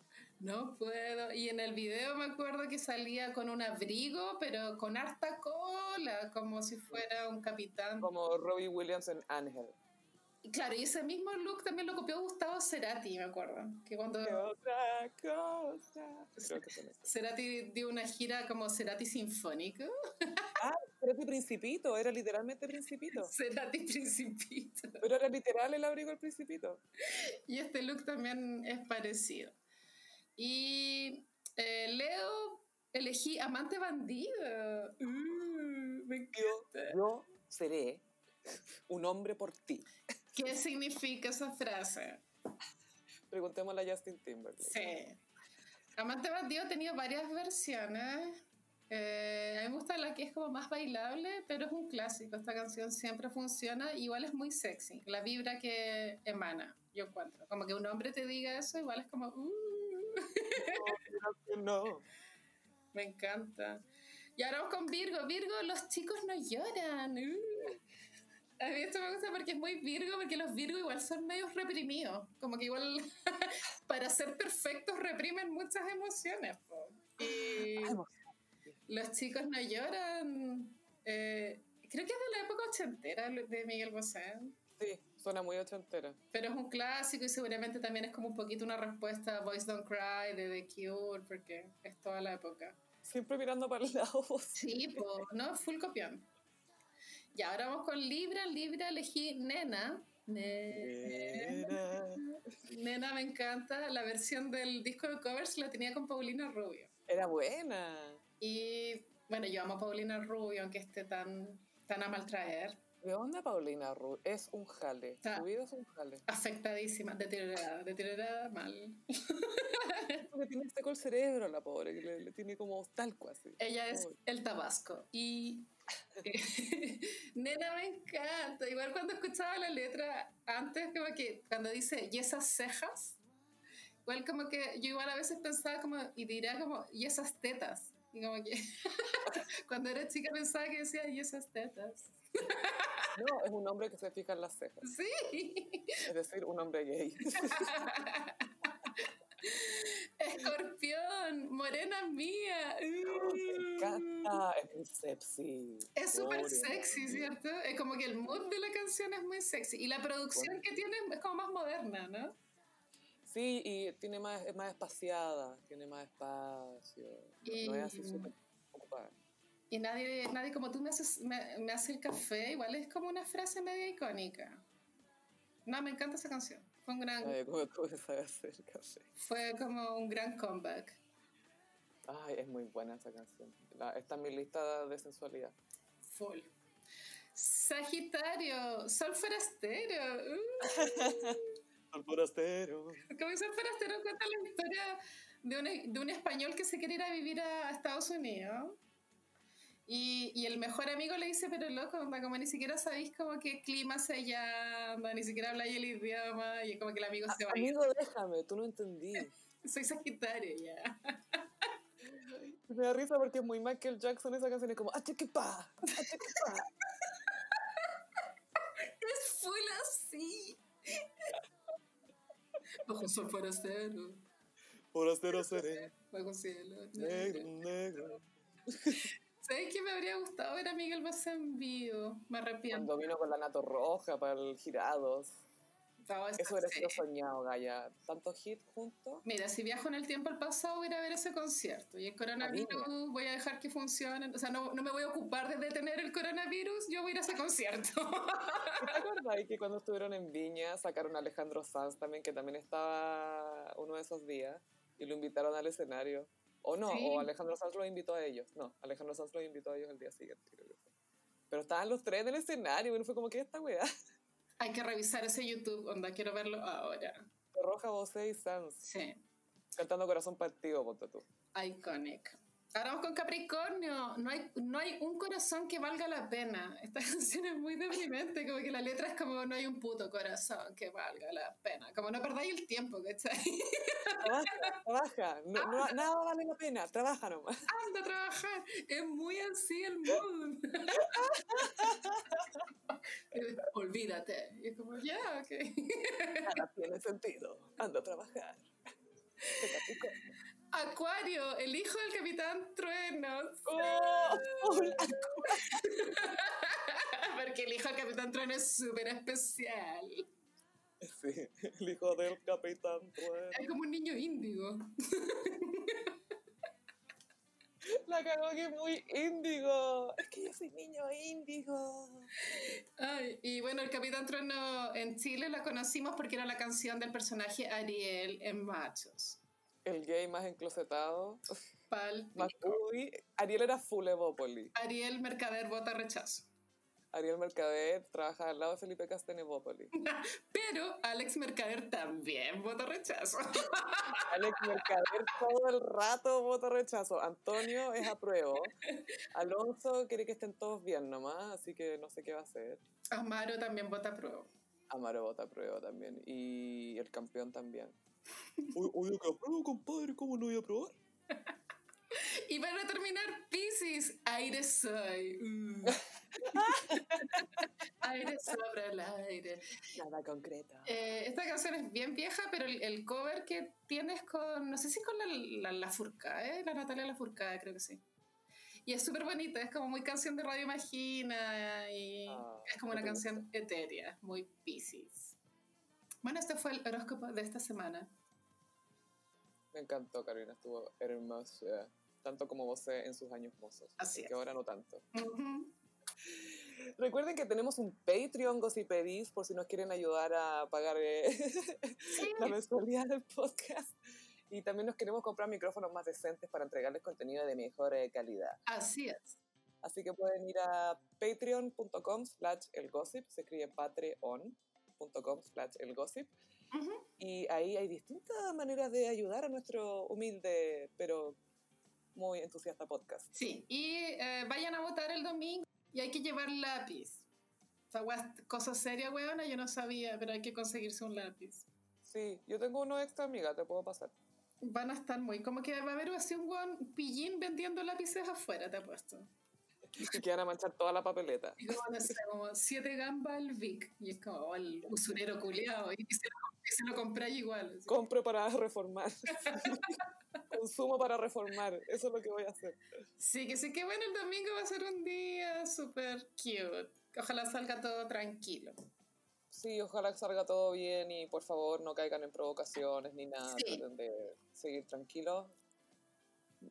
No puedo. Y en el video me acuerdo que salía con un abrigo, pero con harta cola, como si fuera un capitán. Como Robbie Williams en Ángel. Y claro, y ese mismo look también lo copió Gustavo Cerati, me acuerdo. Que cuando ¿Qué otra cosa? Que. Cerati dio una gira como Cerati Sinfónico, Ah, Cerati Principito, era literalmente Principito. Cerati Principito. Pero era literal el abrigo del Principito. Y este look también es parecido. Y eh, Leo, elegí Amante Bandido. Uh, me Yo, encanta. yo seré un hombre por ti. ¿Qué significa esa frase? Preguntémosle a Justin Timberlake. Sí. Amante Bandido ha tenido varias versiones. Eh, a mí me gusta la que es como más bailable, pero es un clásico. Esta canción siempre funciona. Igual es muy sexy. La vibra que emana, yo encuentro. Como que un hombre te diga eso, igual es como... "Uh". No. Me encanta. Y ahora vamos con Virgo. Virgo, los chicos no lloran. Uh. A mí esto me gusta porque es muy Virgo, porque los Virgo igual son medios reprimidos. Como que igual para ser perfectos reprimen muchas emociones. po. Y los chicos no lloran. eh, creo que es de la época ochentera de Miguel Bosé. Sí, suena muy ochentera. Pero es un clásico y seguramente también es como un poquito una respuesta a Boys Don't Cry de The Cure, porque es toda la época. Siempre mirando para el lado. Sí, pues, ¿no? Full copión. Y ahora vamos con Libra. Libra elegí Nena. Ne- Era, Nena me encanta. La versión del disco de covers la tenía con Paulina Rubio. era buena. Y bueno, yo amo a Paulina Rubio, aunque esté tan, tan a maltraer. ¿De onda Paulina Ru? Es un jale. Ah. Su vida es un jale. Afectadísima, deteriorada, deteriorada mal. Porque tiene seco el cerebro la pobre, que le, le tiene como talco así. Ella es el Tabasco. Y Nena me encanta. Igual cuando escuchaba la letra antes, como que cuando dice, y esas cejas, igual como que yo igual a veces pensaba como, y dirá como, y esas tetas. Y como que cuando era chica pensaba que decía, y esas tetas. No, es un hombre que se fija en las cejas. Sí. Es decir, un hombre gay. Escorpión, morena mía. Me encanta. Es muy sexy. Es súper sexy, ¿cierto? Es como que el mood de la canción es muy sexy. Y la producción que tiene es como más moderna, ¿no? Sí, y tiene más, es más espaciada, tiene más espacio. Y- No es así súper ocupada. Y nadie, nadie como tú me haces, me, me hace el café, igual es como una frase media icónica. No, me encanta esa canción. Fue un gran, Ay, como tú sabes hacer café. fue como un gran comeback. Ay, es muy buena esa canción. La- está en mi lista de sensualidad. Full. Sagitario, Sol Forastero. Uh. Sol Forastero. Como Sol Forastero cuenta la historia de un, de un español que se quiere ir a vivir a Estados Unidos y, y, el mejor amigo le dice, pero loco, como ni siquiera sabéis como qué clima se llama, ni siquiera habláis el idioma, y como que el amigo se va a Amigo, déjame, tú no entendí. Soy Sagitario ya. Me da risa porque es muy Michael Jackson esa canción, es como, pa! Es full así. Bajo sol forastero. Forastero seré. Bajo cielo. Negro, negro. ¿Sabes que me habría gustado ver a Miguel Bosé en vivo? Me arrepiento. Cuando vino con la Nato Roja para el Girados. Eso hubiera sido soñado, Gaya. ¿Tantos hits juntos? Mira, si viajo en el tiempo al pasado, voy a ir a ver ese concierto. Y el coronavirus voy a dejar que funcione. O sea, no, no, me voy a ocupar de detener el coronavirus, yo voy a ir a ese concierto. ¿Te acuerdas que cuando estuvieron en Viña sacaron a Alejandro Sanz también, que también estaba uno de esos días, y lo invitaron al escenario? O no, o Alejandro Sanz los invitó a ellos. No, Alejandro Sanz los invitó a ellos el día siguiente, creo que fue. Pero estaban los tres en el escenario, y fue como que esta weá. Hay que revisar ese YouTube, onda, quiero verlo ahora. Roja, José y Sanz. Sí. Cantando Corazón Partido, ponte tú. Iconic. Ahora vamos con Capricornio. No hay, no hay un corazón que valga la pena. Esta canción es muy deprimente, como que la letra es como no hay un puto corazón que valga la pena. Como no perdáis el tiempo, ¿cachai? Trabaja, trabaja. No, nada vale la pena, trabaja nomás. Anda a trabajar. Es muy así el mood. Olvídate. Y es como, ya, ok. Nada tiene sentido. Anda a trabajar. Acuario, el hijo del capitán Trueno. Oh, Porque el hijo del capitán Trueno es súper especial. Sí, el hijo del capitán Trueno. Es como un niño índigo. La cagó que es muy índigo. Es que yo soy niño índigo. Ay, y bueno, el Capitán Trueno en Chile la conocimos porque era la canción del personaje Ariel en Machos. El gay más enclosetado. Pal. Más uy. Ariel era full Evópoli. Ariel Mercader vota rechazo. Ariel Mercader trabaja al lado de Felipe en Pero Alex Mercader también vota rechazo. Alex Mercader todo el rato vota rechazo. Antonio es apruebo. Alonso quiere que estén todos bien nomás, así que no sé qué va a hacer. Amaro también vota apruebo. Amaro vota apruebo también. Y el campeón también. Oye, que apruebo, compadre, ¿cómo no voy a aprobar? y para terminar, Pisces, aire soy. Mm. aire sobre el aire. Nada concreto. Eh, esta canción es bien vieja, pero el, cover que tienes con, no sé si con la, la, ¿eh? la Natalia Lafourcade, creo que sí. Y es súper bonita, es como muy canción de Radio Imagina y ah, es como una canción etérea, muy Pisces. Bueno, este fue el horóscopo de esta semana. Me encantó, Carolina, estuvo hermosa, tanto como vos en sus años mozos. Así que ahora no tanto. Recuerden que tenemos un Patreon Gossipedis por si nos quieren ayudar a pagar eh, la mensualidad del podcast. Y también nos queremos comprar micrófonos más decentes para entregarles contenido de mejor eh, calidad. Así es. Así que pueden ir a patreon.com slash elgossip, se escribe patreon.com slash elgossip. Y ahí hay distintas maneras de ayudar a nuestro humilde, pero muy entusiasta podcast. Sí, y eh, vayan a votar el domingo y hay que llevar lápiz. O sea, cosa seria, weona, yo no sabía, pero hay que conseguirse un lápiz. Sí, yo tengo uno extra, amiga, te puedo pasar. Van a estar muy, como que va a haber así un guan pillín vendiendo lápices afuera, te apuesto. Y que van a manchar toda la papeleta. Y como, no sé, como siete gambas al Vic. Y es como oh, el usurero culiado. Y se lo, se compré igual. Compro para reformar. Consumo para reformar. Eso es lo que voy a hacer. Sí, que sí que bueno, el domingo va a ser un día súper cute. Ojalá salga todo tranquilo. Sí, ojalá salga todo bien y por favor no caigan en provocaciones ni nada. Traten de seguir tranquilos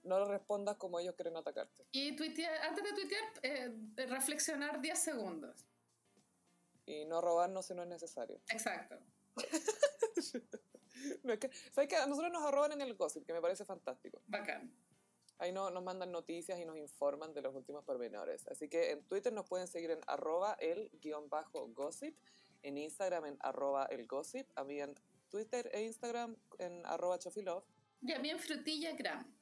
no respondas como ellos quieren atacarte. Y tuitear, antes de tuitear, eh, reflexionar 10 segundos. Y no robarnos si no es necesario. Exacto. no, es que, ¿Sabes qué? A nosotros nos roban en el gossip, que me parece fantástico. Bacán. Ahí no, nos mandan noticias y nos informan de los últimos pormenores. Así que en Twitter nos pueden seguir en arroba el guion bajo gossip, en Instagram en arroba el gossip, a mí en Twitter e Instagram en arroba chofilove. Y a mí en frutillagram.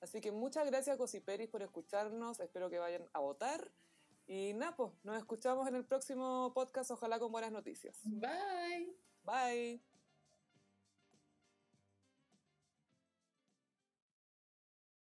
Así que muchas gracias Gossiperis por escucharnos, espero que vayan a votar. Y Napo, nos escuchamos en el próximo podcast, ojalá con buenas noticias. Bye. Bye.